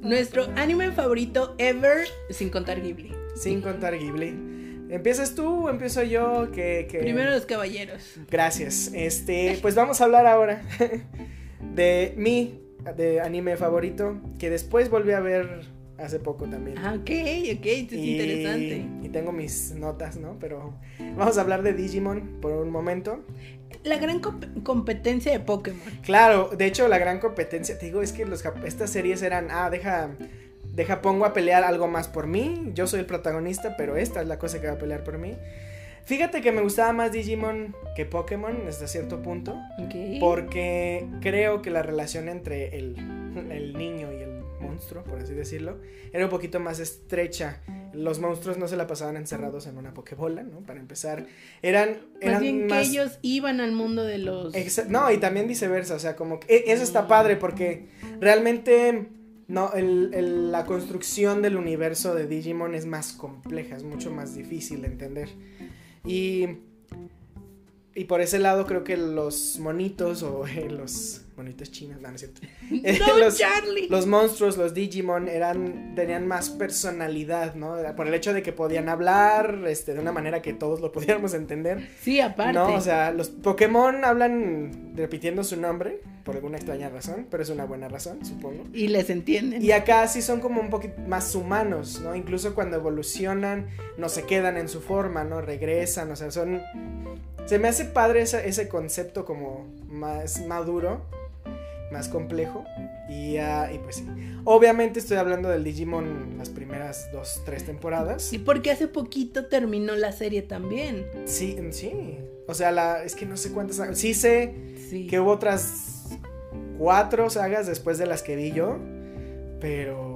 Nuestro anime favorito ever, sin contar Ghibli. Sin contar Ghibli. ¿Empiezas tú o empiezo yo? Que, Primero los caballeros. Gracias. Este, pues vamos a hablar ahora de mi de anime favorito que después volví a ver hace poco también. Ah, ok, ok, es interesante. Y tengo mis notas, ¿no? Pero vamos a hablar de Digimon por un momento. La gran competencia de Pokémon. Claro, de hecho la gran competencia, te digo, es que los, estas series eran, ah, deja, deja, pongo a pelear algo más por mí, yo soy el protagonista, pero esta es la cosa que va a pelear por mí. Fíjate que me gustaba más Digimon que Pokémon hasta cierto punto. Porque creo que la relación entre el, niño y el monstruo, por así decirlo, era un poquito más estrecha. Los monstruos no se la pasaban encerrados en una Pokébola, ¿no? Para empezar, eran... eran más bien que ellos iban al mundo de los... no, y también viceversa, o sea, como que e, eso está mm. padre porque realmente... No, la construcción del universo de Digimon es más compleja, es mucho más difícil de entender. Y y por ese lado creo que los monitos o los monitos chinos, no, no es cierto. No, los, Charlie. los monstruos, los Digimon, eran, tenían más personalidad, ¿no? Por el hecho de que podían hablar, este, de una manera que todos lo pudiéramos entender. Sí, aparte. No, o sea, los Pokémon hablan repitiendo su nombre, por alguna extraña razón, pero es una buena razón, supongo. y les entienden. Y acá sí son como un poquito más humanos, ¿no? Incluso cuando evolucionan, no se quedan en su forma, ¿no? Regresan, o sea, son... Se me hace padre ese, ese concepto como más maduro, más complejo. Y, ah, y pues sí. Obviamente estoy hablando del Digimon las primeras dos, tres temporadas. Sí, porque hace poquito terminó la serie también. Sí, sí. O sea, la, es que no sé cuántas... Sí sé Sí. que hubo otras cuatro sagas después de las que vi yo, pero.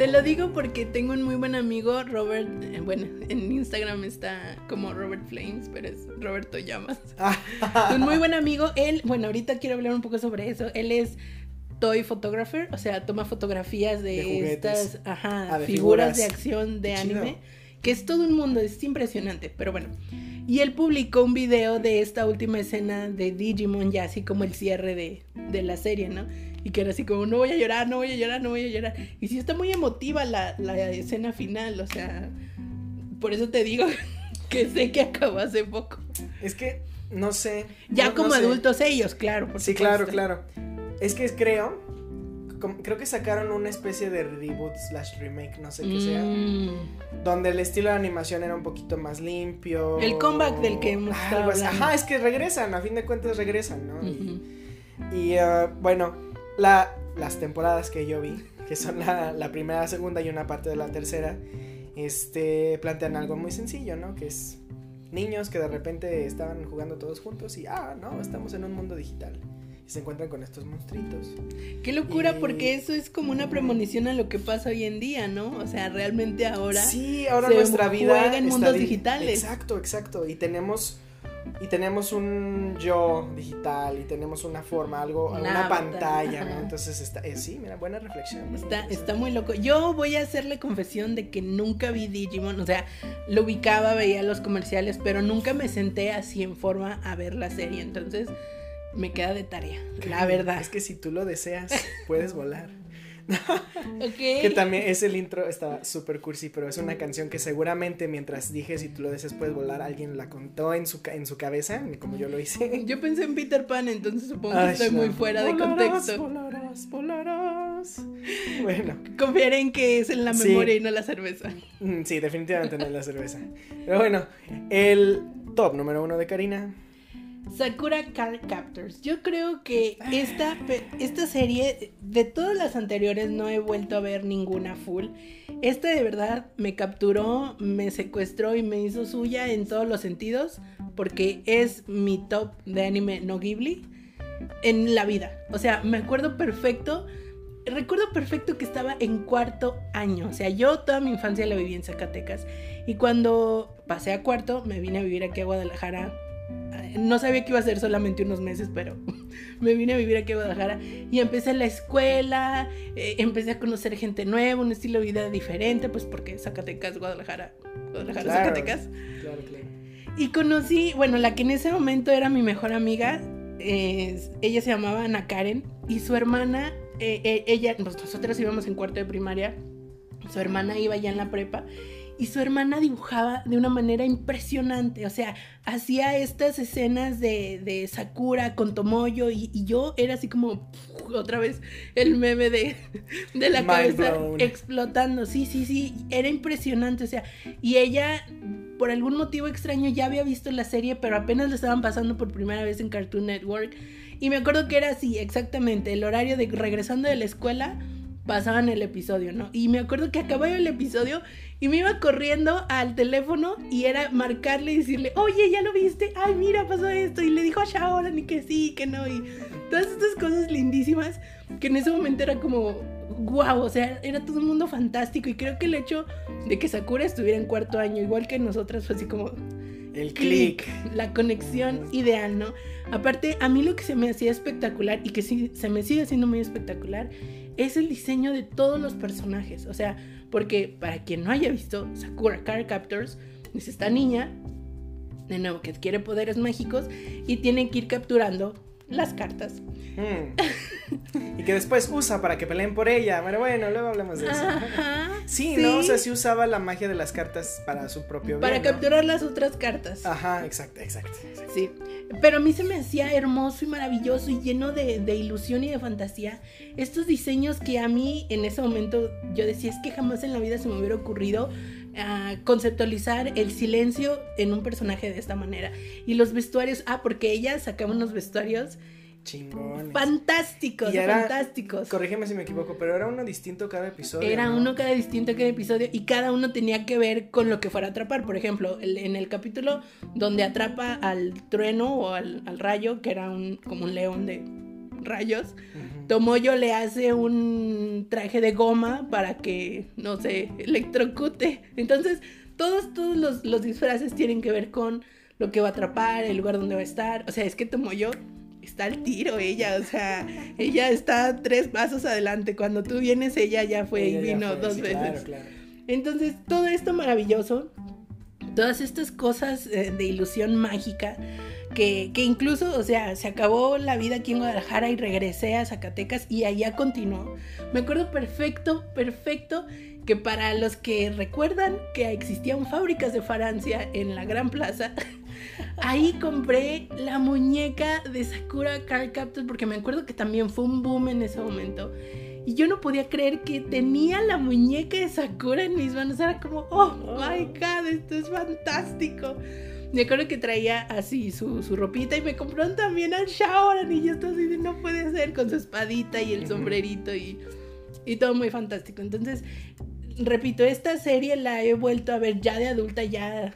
Te lo digo porque tengo un muy buen amigo, Robert. eh, bueno, en Instagram está como Robert Flames, pero es Roberto Llamas. un muy buen amigo. Él, bueno, ahorita quiero hablar un poco sobre eso. Él es toy photographer, o sea, toma fotografías de, estas ajá, Ah, figuras, figuras. de acción de Qué chido. anime, que es todo un mundo, es impresionante, pero bueno. Y él publicó un video de esta última escena de Digimon, ya así como el cierre de, de la serie, ¿no? Y que era así como, no voy a llorar, no voy a llorar, no voy a llorar. Y sí está muy emotiva la, la escena final, o sea, por eso te digo que sé que acabó hace poco. Es que no sé. Ya no- como no sé. adultos ellos, claro. por Sí, claro, supuesto. claro. Es que creo. Creo que sacaron una especie de reboot slash remake, no sé qué sea. Mm. Donde el estilo de animación era un poquito más limpio. El comeback del que hemos estado hablando. Ajá, es que regresan, a fin de cuentas regresan, ¿no? Y-. Y eh, bueno, la, las temporadas que yo vi, que son la, la primera, segunda y una parte de la tercera, este, plantean algo muy sencillo, ¿no? Que es niños que de repente estaban jugando todos juntos y, ah, no, estamos en un mundo digital. Y se encuentran con estos monstruitos. Qué locura, Y- porque eso es como una premonición a lo que pasa hoy en día, ¿no? O sea, realmente ahora. Sí, ahora se nuestra vida juega en mundos di- digitales. Exacto, exacto. Y tenemos y tenemos un yo digital y tenemos una forma, algo, Un una pantalla. ¿no? Entonces está, eh, sí, mira, buena reflexión. Está, reflexión. está muy loco. Yo voy a hacerle confesión de que nunca vi Digimon. O sea, lo ubicaba, veía los comerciales, pero nunca me senté así en forma a ver la serie. Entonces, me queda de tarea. La verdad. Es que si tú lo deseas, puedes volar. Que también es el intro, está súper cursi, pero es una canción que seguramente mientras dije si tú lo deseas puedes volar, alguien la contó en su, en su cabeza, como yo lo hice. Yo pensé en Peter Pan, entonces supongo que estoy no. muy fuera de contexto. Volarás, volarás. Bueno, Confiaré en que es en la Sí. memoria y no la cerveza. mm, sí, definitivamente no es la cerveza. Pero bueno, el top número uno de Karina. Sakura Card Captors. Yo creo que esta, esta serie, de todas las anteriores, no he vuelto a ver ninguna full. Esta de verdad me capturó, me secuestró y me hizo suya en todos los sentidos, porque es mi top de anime no Ghibli en la vida. O sea, me acuerdo perfecto. Recuerdo perfecto que estaba en cuarto año. O sea, yo toda mi infancia la viví en Zacatecas. Y cuando pasé a cuarto, me vine a vivir aquí a Guadalajara. Eh, No sabía que iba a ser solamente unos meses, pero me vine a vivir aquí a Guadalajara. Y empecé la escuela, eh, empecé a conocer gente nueva, un estilo de vida diferente, pues porque Zacatecas, Guadalajara, Guadalajara, Claro. Zacatecas. Claro, claro. Y conocí, bueno, la que en ese momento era mi mejor amiga, es- ella se llamaba Ana Karen y su hermana, eh, eh, ella, pues nosotros íbamos en cuarto de primaria, su hermana iba ya en la prepa y su hermana dibujaba de una manera impresionante, o sea, hacía estas escenas de, de Sakura con Tomoyo y, y yo era así como otra vez el meme de, de la Mind cabeza blown. explotando, sí, sí, sí, era impresionante, o sea, y ella por algún motivo extraño ya había visto la serie, pero apenas la estaban pasando por primera vez en Cartoon Network. Y me acuerdo que era así, exactamente, el horario de regresando de la escuela, pasaban el episodio, ¿no? Y me acuerdo que acababa el episodio y me iba corriendo al teléfono y era marcarle y decirle, oye, ¿ya lo viste? Ay, mira, pasó esto. Y le dijo a Shaoran y que sí, que no. Y todas estas cosas lindísimas que en ese momento era como, wow, o sea, era todo un mundo fantástico. Y creo que el hecho de que Sakura estuviera en cuarto año, igual que nosotras, fue así como, El clic, la conexión ideal, ¿no? Aparte, a mí lo que se me hacía espectacular y que sí, se me sigue haciendo muy espectacular es el diseño de todos los personajes. O sea, porque para quien no haya visto Sakura Card Captors, es esta niña de nuevo, que adquiere poderes mágicos y tiene que ir capturando las cartas. Mm. y que después usa para que peleen por ella. Pero bueno, luego hablamos de eso. Ajá, Sí, ¿no? O sea, sí usaba la magia de las cartas para su propio bien. Para ¿no? capturar las otras cartas. Ajá, exacto, exacto. exacto. Sí, pero a mí se me hacía hermoso y maravilloso y lleno de, de ilusión y de fantasía. Estos diseños que a mí en ese momento yo decía es que jamás en la vida se me hubiera ocurrido conceptualizar el silencio en un personaje de esta manera. Y los vestuarios, ah, porque ella sacaba unos vestuarios Chingones. fantásticos, era- fantásticos. Corrígeme si me equivoco, pero era uno distinto cada episodio. Era ¿no? uno cada distinto cada episodio y cada uno tenía que ver con lo que fuera a atrapar. Por ejemplo, el- en el capítulo donde atrapa al trueno o al, al rayo, que era un, como un león de rayos. Tomoyo le hace un traje de goma para que, no sé, electrocute. Entonces, todos, todos los, los disfraces tienen que ver con lo que va a atrapar, el lugar donde va a estar. O sea, es que Tomoyo está al tiro ella, o sea, ella está tres pasos adelante. Cuando tú vienes, ella ya fue Ella y vino fue, dos sí, veces. Claro, claro. Entonces, todo esto maravilloso, todas estas cosas eh, de ilusión mágica, que, que incluso, o sea, se acabó la vida aquí en Guadalajara y regresé a Zacatecas y allá continuó. Me acuerdo perfecto, perfecto que para los que recuerdan que existían fábricas de Francia en la Gran Plaza, ahí compré la muñeca de Sakura Card Captors porque me acuerdo que también fue un boom en ese momento. Y yo no podía creer que tenía la muñeca de Sakura en mis manos. Era como, oh my god, esto es fantástico. Me acuerdo que traía así su, su ropita y me compraron también al Shaoran. Y yo estaba así de no puede ser con su espadita y el sombrerito y, y todo muy fantástico. Entonces, repito, esta serie la he vuelto a ver ya de adulta, ya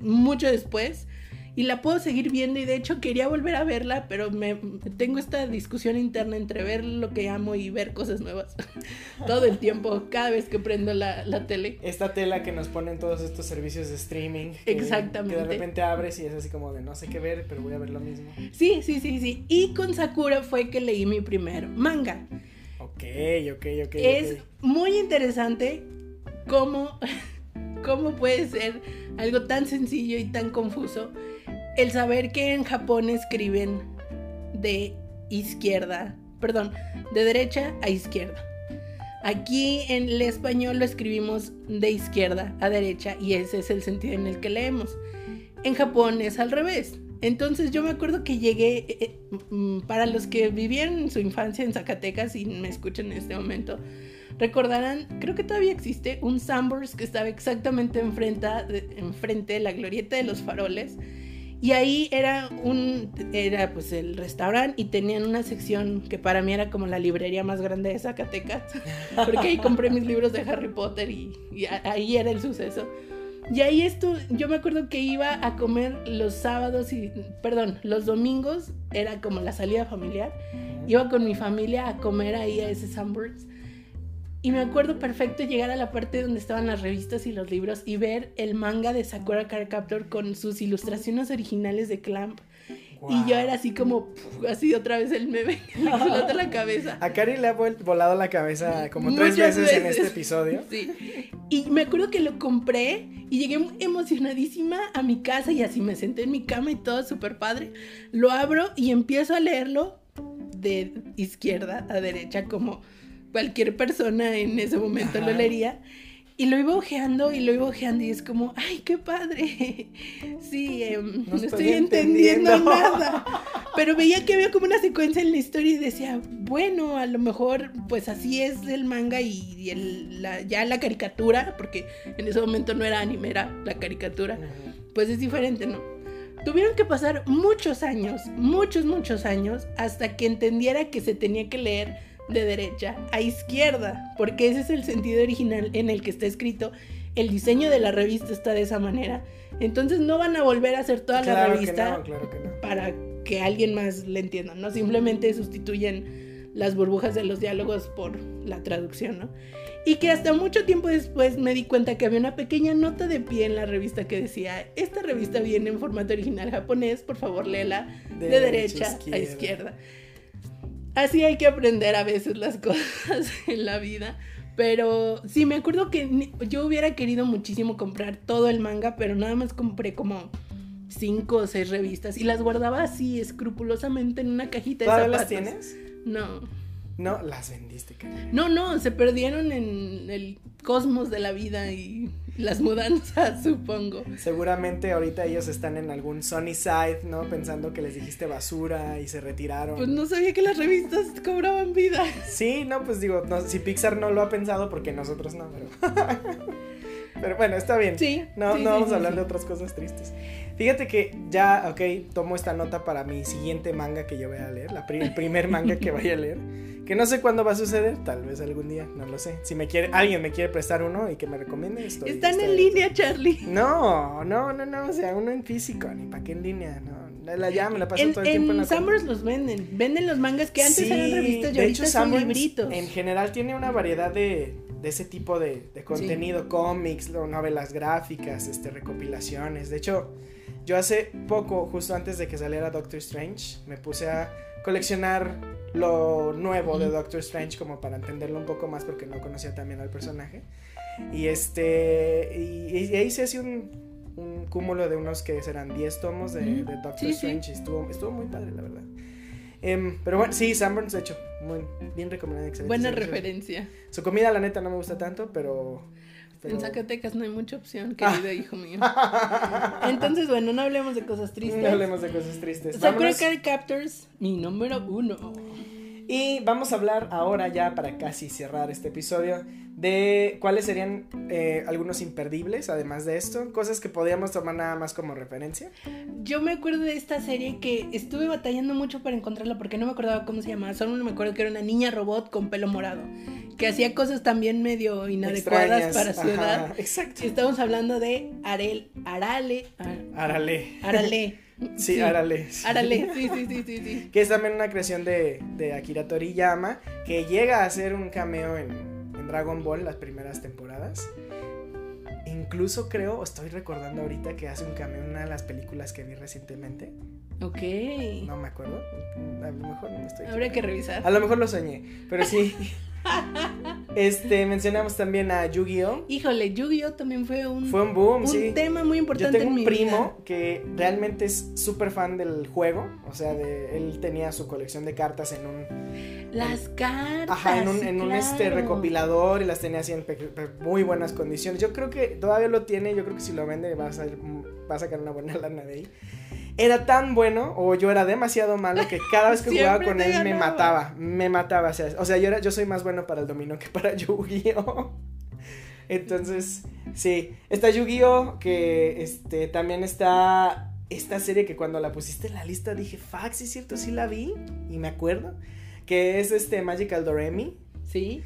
mucho después. Y la puedo seguir viendo y de hecho quería volver a verla, pero me tengo esta discusión interna entre ver lo que amo y ver cosas nuevas. Todo el tiempo, cada vez que prendo la, la tele. Esta tela que nos ponen todos estos servicios de streaming. que- Exactamente. Que de repente abres y es así como de no sé qué ver, pero voy a ver lo mismo. Sí, sí, sí, sí. Y con Sakura fue que leí mi primer manga. Ok, ok, ok. Es muy interesante cómo, cómo puede ser algo tan sencillo y tan confuso el saber que en Japón escriben de izquierda, perdón, de derecha a izquierda. Aquí en el español lo escribimos de izquierda a derecha y ese es el sentido en el que leemos. En Japón es al revés. Entonces yo me acuerdo que llegué, eh, mm, para los que vivieron su infancia en Zacatecas y me escuchan en este momento, recordarán, creo que todavía existe, un Sambors que estaba exactamente enfrente enfrente de la glorieta de los faroles. Y ahí era un, era pues el restaurante y tenían una sección que para mí era como la librería más grande de Zacatecas, porque ahí compré mis libros de Harry Potter y, y ahí era el suceso. Y ahí esto, yo me acuerdo que iba a comer los sábados y, perdón, los domingos era como la salida familiar. Iba con mi familia a comer ahí a ese Sunbirds. Y me acuerdo perfecto llegar a la parte donde estaban las revistas y los libros y ver el manga de Sakura Card Captor con sus ilustraciones originales de Clamp. Y yo era así como, puf, así otra vez el meme, me explota la cabeza. A Cari le ha volado la cabeza como tres Muchas veces, en veces. este episodio. Sí. Y me acuerdo que lo compré y llegué emocionadísima a mi casa y así me senté en mi cama y todo súper padre. Lo abro y empiezo a leerlo de izquierda a derecha como cualquier persona en ese momento lo Ajá. leería. Y lo iba ojeando y lo iba ojeando y es como, ay, qué padre. Sí, No no, estoy estoy entendiendo, entendiendo. nada. Pero veía que había como una secuencia en la historia y decía, bueno, a lo mejor pues así es el manga y, y el- la- ya la caricatura, porque en ese momento no era anime, era la caricatura, pues es diferente, ¿no? Tuvieron que pasar muchos años, muchos, muchos años, hasta que entendiera que se tenía que leer de derecha a izquierda, porque ese es el sentido original en el que está escrito. El diseño de la revista está de esa manera. Entonces no van a volver a hacer toda la Claro revista no, claro que no. para que alguien más le entienda, ¿no? Simplemente sustituyen las burbujas de los diálogos por la traducción, ¿no? Y que hasta mucho tiempo después me di cuenta que había una pequeña nota de pie en la revista que decía, esta revista viene en formato original japonés, por favor léela de, De derecha, a izquierda. Así hay que aprender a veces las cosas en la vida. Pero sí, me acuerdo que yo hubiera querido muchísimo comprar todo el manga, pero nada más compré como cinco o seis revistas y las guardaba así escrupulosamente en una cajita de ¿Todavía zapatos. las tienes? No. No, las vendiste, Karina. No, no, se perdieron en el cosmos de la vida y las mudanzas, supongo. Seguramente ahorita ellos están en algún sunny side, ¿no? Pensando que les dijiste basura y se retiraron. Pues no sabía que las revistas cobraban vida. Sí, no, pues digo, no, si Pixar no lo ha pensado, porque nosotros no, pero. pero bueno, está bien. Sí. No, sí, no sí, vamos sí, a hablar de otras cosas tristes. Fíjate que ya, ok, tomo esta nota para mi siguiente manga que yo voy a leer, la pri- el primer manga que vaya a leer, que no sé cuándo va a suceder, tal vez algún día, no lo sé. Si me quiere, alguien me quiere prestar uno y que me recomiende, estoy. Están estoy en línea, Charlie. No, no, no, no, o sea, uno en físico, ni para qué en línea, no. La, ya me la paso En, todo el tiempo en en la. Summers los venden. Venden los mangas que antes Sí, eran revistas y de ahorita hecho, son libritos. En general tiene una variedad de, de ese tipo de, de contenido, cómics, novelas gráficas, este, recopilaciones. De hecho, yo hace poco, justo antes de que saliera Doctor Strange, me puse a coleccionar lo nuevo de. Doctor Strange como para entenderlo un poco más porque no conocía también al personaje. Y este, y, ahí se hace un, un cúmulo de unos que serán 10 tomos de, Doctor Sí, sí. Strange y estuvo, estuvo muy padre, la verdad. Em, pero bueno, sí, Sanborns, de hecho, muy bien recomendado. excelente Buena servicio. referencia. Su comida, la neta, no me gusta tanto, pero. pero- En Zacatecas no hay mucha opción, querido hijo mío. Entonces, bueno, no hablemos de cosas tristes. No hablemos de cosas tristes. Sakura. Card Captors, mi número uno. Y vamos a hablar ahora ya para casi cerrar este episodio de cuáles serían eh, algunos imperdibles, además de esto, cosas que podríamos tomar nada más como referencia. Yo me acuerdo de esta serie que estuve batallando mucho para encontrarla porque no me acordaba cómo se llamaba. Solo me acuerdo que era una niña robot con pelo morado. Que hacía cosas también medio inadecuadas Extrañas. para su Ajá, edad. Exacto. Y estamos hablando de Arel, Arale. Ar- Arale. Arale. Sí, Arale. Arale, sí, sí, sí, sí, sí. Que es también una creación de, de Akira Toriyama, que llega a hacer un cameo en, en Dragon Ball las primeras temporadas. Incluso creo, estoy recordando ahorita que hace un cameo en una de las películas que vi recientemente. Ok. No me acuerdo. A lo mejor no me estoy. Habrá que revisar. A lo mejor lo soñé, pero sí. este, mencionamos también a Yu-Gi-Oh! Híjole, Yu-Gi-Oh también fue un, Fue un boom, un sí. tema muy Yo importante tengo en un mi primo vida. que realmente es súper fan del juego. O sea, de, él tenía su colección de cartas en un, Las cartas. Ajá, en un, sí, en un este recopilador y las tenía así en muy buenas condiciones. Yo creo que todavía lo tiene, yo creo que si lo vende va a, salir- va a sacar una buena lana de ahí. Era tan bueno, o yo era demasiado malo, que cada vez que jugaba con él me mataba, me mataba. O sea, o sea, yo, era, yo soy más bueno para el dominó que para Yu-Gi-Oh! Entonces, sí, está Yu-Gi-Oh! que este, también está esta serie que cuando la pusiste en la lista dije, fuck, sí es cierto, sí la vi y me acuerdo. Que es este Magical Doremi. Sí.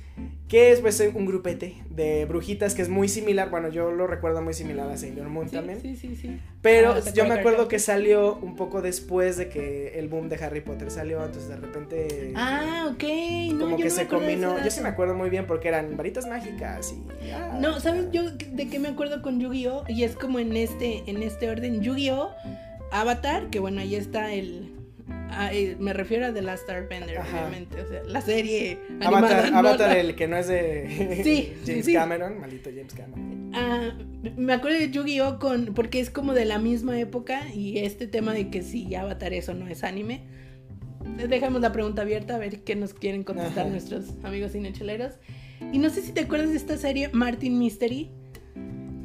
Que es pues un grupete de brujitas que es muy similar. Bueno, yo lo recuerdo muy similar a Sailor Moon Sí, también. sí, sí, sí. Pero Ah, yo me acuerdo que salió un poco después de que el boom de Harry Potter salió. Entonces de repente. Ah, ok. No, como yo que no se combinó. Yo sí me acuerdo muy bien porque eran varitas mágicas y. ah, No, ¿sabes yo de qué me acuerdo con Yu-Gi-Oh? Y es como en este, en este orden, Yu-Gi-Oh, Avatar, que bueno, ahí está el... ah, me refiero a The Last Airbender, Ajá. obviamente, o sea, la serie Avatar, animada, no Avatar la- el que no es de Sí, James sí. Cameron, maldito James Cameron. Ah, me acuerdo de Yu-Gi-Oh con... porque es como de la misma época y este tema de que si Avatar eso no es anime. Dejamos la pregunta abierta a ver qué nos quieren contestar Ajá. nuestros amigos cinecheleros. Y no sé si te acuerdas de esta serie Martin Mystery.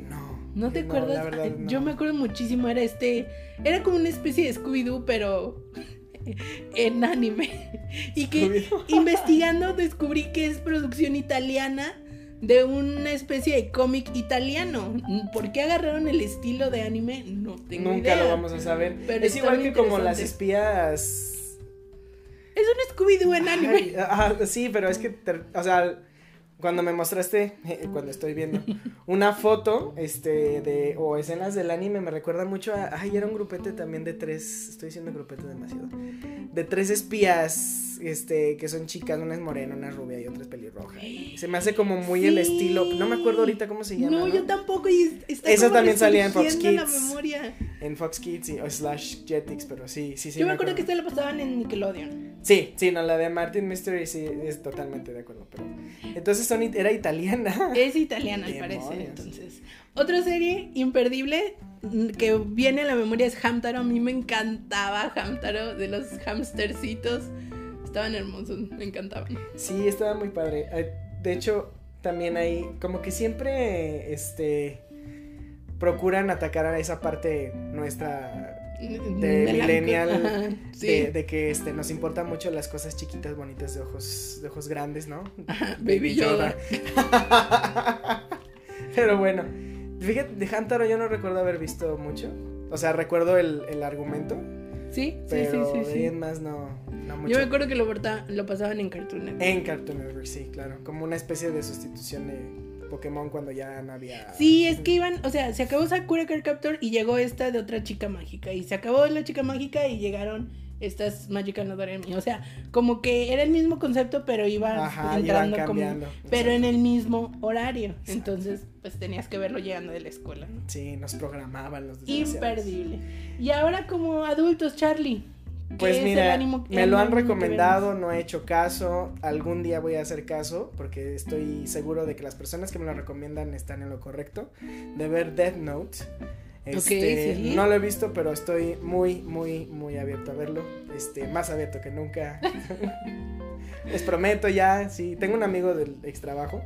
No. ¿No te acuerdas? verdad, no. Yo me acuerdo muchísimo, era este, era como una especie de Scooby-Doo, pero en anime. Y que investigando descubrí que es producción italiana de una especie de cómic italiano. ¿Por qué agarraron el estilo de anime? No tengo Nunca idea. lo vamos a saber. Pero es igual que como las espías Es un Scooby-Doo en anime. Ay, sí, pero es que, o sea, cuando me mostraste, cuando estoy viendo una foto, este, de, o escenas del anime, me recuerda mucho a, ay, era un grupete también de tres, estoy diciendo grupete demasiado, de tres espías, este, que son chicas, una es morena, una es rubia y otra es pelirroja. Se me hace como muy el estilo, no me acuerdo ahorita cómo se llama. No, yo tampoco. Y está Eso también salía en Fox Kids. la memoria. En Fox Kids y, o slash Jetix, pero sí, sí, sí. yo me acuerdo que este lo pasaban en Nickelodeon. Sí, sí, no, la de Martin Mystery sí, es totalmente de acuerdo, pero... Entonces son, era italiana. Es italiana, al parecer, entonces. Otra serie imperdible mm, que viene a la memoria es Hamtaro. A mí me encantaba Hamtaro, de los hamstercitos. Estaban hermosos, me encantaban. Sí, estaba muy padre. De hecho, también hay como que siempre este procuran atacar a esa parte nuestra de millennial sí. de, de que este nos importan mucho las cosas chiquitas bonitas de ojos de ojos grandes, ¿no? Ajá, Baby Yoda. Pero bueno, fíjate, de Hamtaro yo no recuerdo haber visto mucho. O sea, recuerdo el, el argumento, Sí, sí, pero sí, de sí, ahí sí. en más no, no mucho. Yo me acuerdo que lo, porta- lo pasaban en Cartoon Network. En Cartoon Network, sí, claro. Como una especie de sustitución de Pokémon cuando ya no había. Sí, es que iban, o sea, se acabó Sakura Card Captor y llegó esta de otra chica mágica. Y se acabó la chica mágica y llegaron estas Magical No Doremi. O sea, como que era el mismo concepto, pero iba Ajá, iban entrando como. cambiando. Pero en el mismo horario. Exacto. Entonces, pues tenías que verlo llegando de la escuela, ¿no? Sí, nos programaban los. Imperdible. Y ahora como adultos, Charlie. ¿qué Pues es el mira, ánimo- me lo han recomendado, no he hecho caso. Algún día voy a hacer caso porque estoy seguro de que las personas que me lo recomiendan están en lo correcto. De ver Death Note. Este, sí. No lo he visto, pero estoy muy, muy, muy abierto a verlo. Este, más abierto que nunca. Les prometo ya, sí. Tengo un amigo del ex trabajo.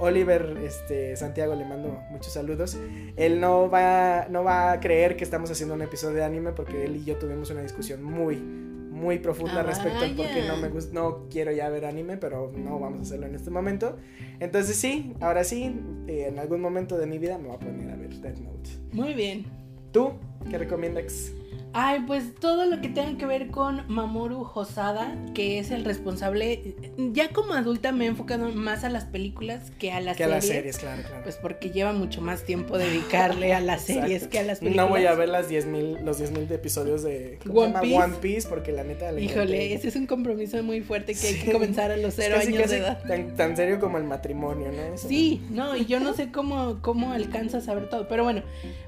Oliver este, Santiago le mando muchos saludos. Él no va, no va a creer que estamos haciendo un episodio de anime porque él y yo tuvimos una discusión muy, muy profunda Ah, respecto al por qué no me gusta, no quiero ya ver anime, pero no vamos a hacerlo en este momento. Entonces sí, ahora sí, eh, en algún momento de mi vida me voy a poner a ver Death Note. Muy bien. ¿Tú qué recomiendas? Ay, pues todo lo que tenga que ver con Mamoru Hosada, que es el responsable. Ya como adulta me he enfocado más a las películas que a las Que a las series. series, claro, claro. Pues porque lleva mucho más tiempo dedicarle a las series Exacto. que a las películas. No voy a ver las 10.000 los 10.000 episodios de ¿cómo se One? Piece. One Piece porque la neta le Híjole, ese es un compromiso muy fuerte que hay que comenzar a los Es cero casi, años casi de edad. Tan, tan serio como el matrimonio, ¿no? Eso. Sí, no, y yo no sé cómo, cómo alcanza a saber todo. Pero bueno,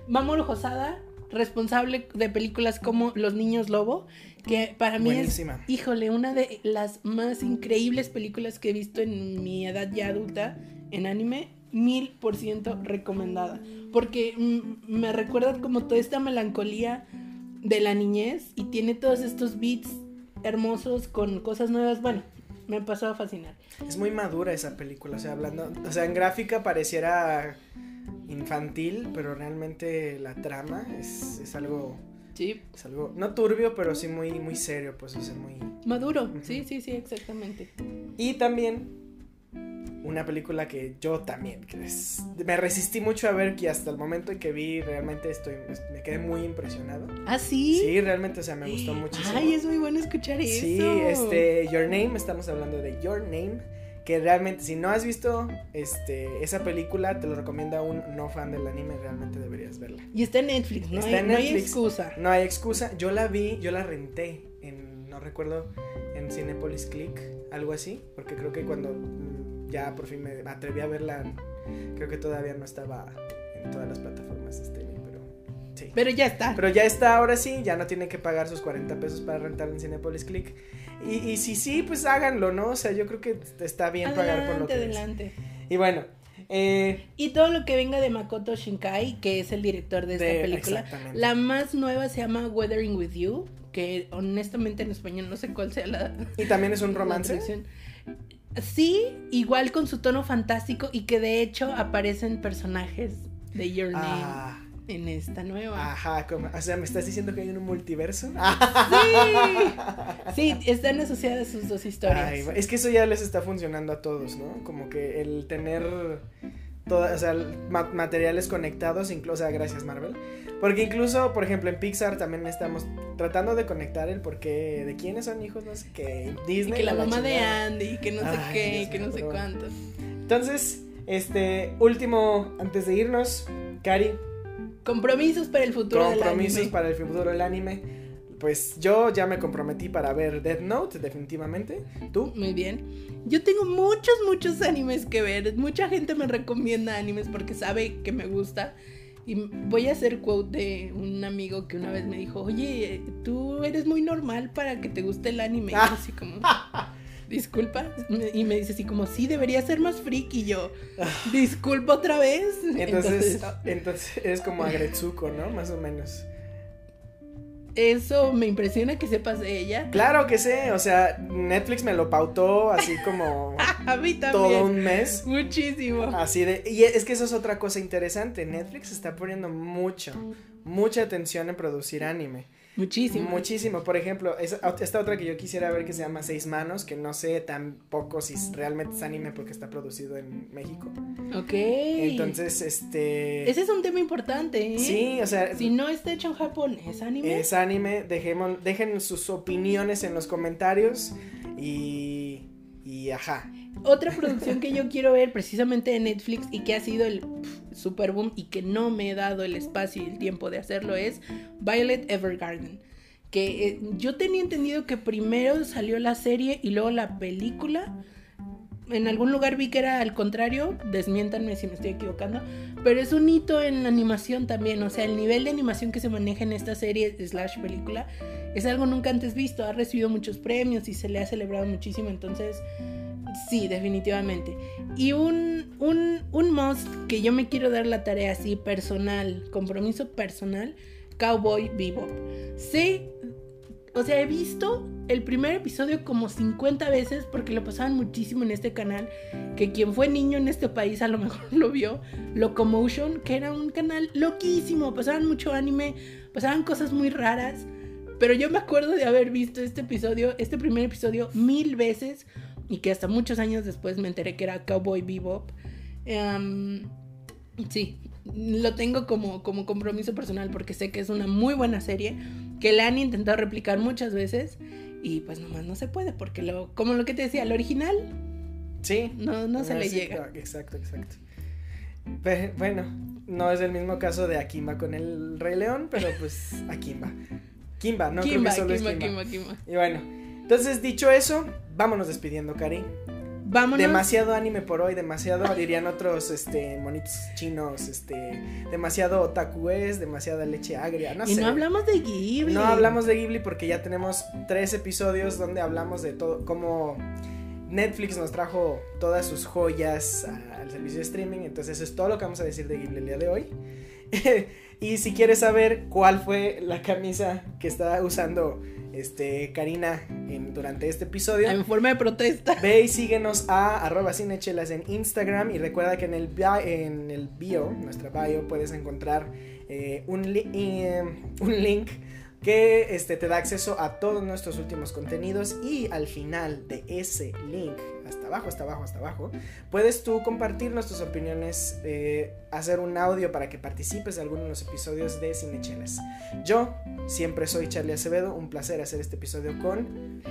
Mamoru Hosada, responsable de películas como Los Niños Lobo, que para mí Buenísima. es, híjole, una de las más increíbles películas que he visto en mi edad ya adulta en anime. Mil por ciento recomendada. Porque mm, me recuerda como toda esta melancolía de la niñez y tiene todos estos beats hermosos con cosas nuevas. Bueno, me pasó a fascinar. Es muy madura esa película, o sea, hablando, o sea, en gráfica pareciera infantil, pero realmente la trama es, es algo, Sí, es algo, no turbio, pero sí muy, muy serio, pues, o sea, muy... Maduro, sí, sí, sí, exactamente. Y también una película que yo también, que es- me resistí mucho a ver que hasta el momento en que vi realmente estoy, me quedé muy impresionado. ¿Ah, sí? Sí, realmente, o sea, me gustó muchísimo. Ay, es muy bueno escuchar eso. Sí, este, Your Name, estamos hablando de Your Name, que realmente si no has visto este, esa película, te lo recomienda un no fan del anime, realmente deberías verla. Y está en Netflix, no, Está hay, en no hay Netflix. excusa. No hay excusa, yo la vi, yo la renté en, no recuerdo, en Cinepolis Click, algo así, porque creo que cuando mm, ya por fin me atreví a verla, creo que todavía no estaba en todas las plataformas sí. Pero ya está. Pero ya está, ahora sí, ya no tienen que pagar sus 40 pesos para rentar en Cinepolis Click. Y, y si sí, pues háganlo, ¿no? O sea, yo creo que está bien pagar por lo adelante, que es. adelante. Y bueno, eh, Y todo lo que venga de Makoto Shinkai, que es el director de esta De- película. exactamente. La más nueva se llama Weathering with You, que honestamente en español no sé cuál sea la, y también es un romance. Sí, igual con su tono fantástico y que de hecho aparecen personajes de Your Name Ah, en esta nueva. ajá, como- o sea, ¿me estás diciendo que hay un multiverso? Sí, sí, están asociadas sus dos historias. Ay, es que eso ya les está funcionando a todos, ¿no? Como que el tener todas, o sea, ma- materiales conectados, incluso, o sea, gracias Marvel. Porque incluso, por ejemplo, en Pixar también estamos tratando de conectar el porqué de quiénes son hijos, no sé qué, y Disney. que la mamá de. Andy, que no sé qué, Dios que no sé pero- cuánto. Entonces, este, último, antes de irnos, Cari, Compromisos para el futuro del compromisos anime. para el futuro del anime. Pues yo ya me comprometí para ver Death Note, definitivamente. ¿Tú? Muy bien. Yo tengo muchos, muchos animes que ver. Mucha gente me recomienda animes porque sabe que me gusta. Y voy a hacer quote de un amigo que una vez me dijo, oye, tú eres muy normal para que te guste el anime. Y yo así como, disculpa. Y me dice así como, sí, debería ser más freak. Y yo, disculpa otra vez. Entonces, entonces, es como Agretsuko, ¿no? Más o menos. Eso me impresiona que sepas de ella. Claro que sé, o sea, Netflix me lo pautó así como A mí también. todo un mes. Muchísimo. Así de. Y es que eso es otra cosa interesante. Netflix está poniendo mucho, mucha atención en producir anime. Muchísimo. Muchísimo. Por ejemplo, esa- esta otra que yo quisiera ver que se llama Seis Manos, que no sé tampoco si realmente es anime porque está producido en México. Ok. Entonces, este. Ese es un tema importante, ¿eh? Sí, o sea, Si no está hecho en Japón, ¿es anime? es anime. Dejemos, dejen sus opiniones en los comentarios. Y. Y ajá. Otra producción que yo quiero ver precisamente de Netflix y que ha sido el super boom y que no me he dado el espacio y el tiempo de hacerlo es Violet Evergarden. Que eh, yo tenía entendido que primero salió la serie y luego la película. En algún lugar vi que era al contrario, desmiéntanme si me estoy equivocando, pero es un hito en animación también, o sea, el nivel de animación que se maneja en esta serie slash película es algo nunca antes visto, ha recibido muchos premios y se le ha celebrado muchísimo, entonces Sí, definitivamente. Y un, un, un must que yo me quiero dar la tarea así personal, compromiso personal, Cowboy Bebop. Sé, o sea, he visto el primer episodio como 50 veces porque lo pasaban muchísimo en este canal, que quien fue niño en este país a lo mejor lo vio, Locomotion, que era un canal loquísimo, pasaban mucho anime, pasaban cosas muy raras. Pero yo me acuerdo de haber visto este episodio, este primer episodio, mil veces y que hasta muchos años después me enteré que era Cowboy Bebop. Em, sí, lo tengo como, como compromiso personal porque sé que es una muy buena serie que la han intentado replicar muchas veces y pues nomás no se puede porque lo, como lo que te decía, el original Sí. no, no se le sí, llega. Exacto, exacto. Bueno, no es el mismo caso de Akimba con el Rey León, pero pues Akimba. Kimba, no creo Kimba, que solo Kimba, es Kimba. Kimba, Kimba. Y bueno, entonces dicho eso, vámonos despidiendo, Cari. Vámonos. Demasiado anime por hoy, demasiado, dirían otros este monitos chinos, este, demasiado otaku es, demasiada leche agria, no y sé. no hablamos de Ghibli. No hablamos de Ghibli porque ya tenemos tres episodios donde hablamos de todo, cómo Netflix nos trajo todas sus joyas al servicio de streaming. Entonces eso es todo lo que vamos a decir de Ghibli el día de hoy. y si quieres saber cuál fue la camisa que está usando este, Karina en- durante este episodio, En forma de protesta. Ve y síguenos a arroba cinechelas en Instagram y recuerda que en el, bi- en el bio, nuestra bio, puedes encontrar eh, un, li- eh, un link que este, te da acceso a todos nuestros últimos contenidos y al final de ese link, abajo, hasta abajo, hasta abajo, puedes tú compartir nuestras opiniones, eh, hacer un audio para que participes de alguno de los episodios de Cinechelas. Yo siempre soy Charlie Acevedo, un placer hacer este episodio con...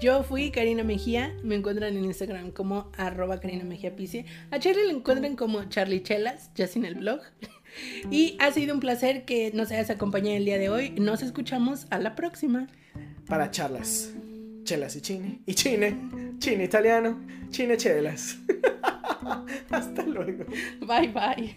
Yo fui Karina Mejía, me encuentran en Instagram como arroba Karina Mejía Picie. A Charlie le encuentran como Charlie Chelas, ya sin el blog. Y ha sido un placer que nos hayas acompañado el día de hoy. Nos escuchamos a la próxima. para charlas. Chelas y chine. Y chine. Chine italiano. Chine chelas. Hasta luego. Bye bye.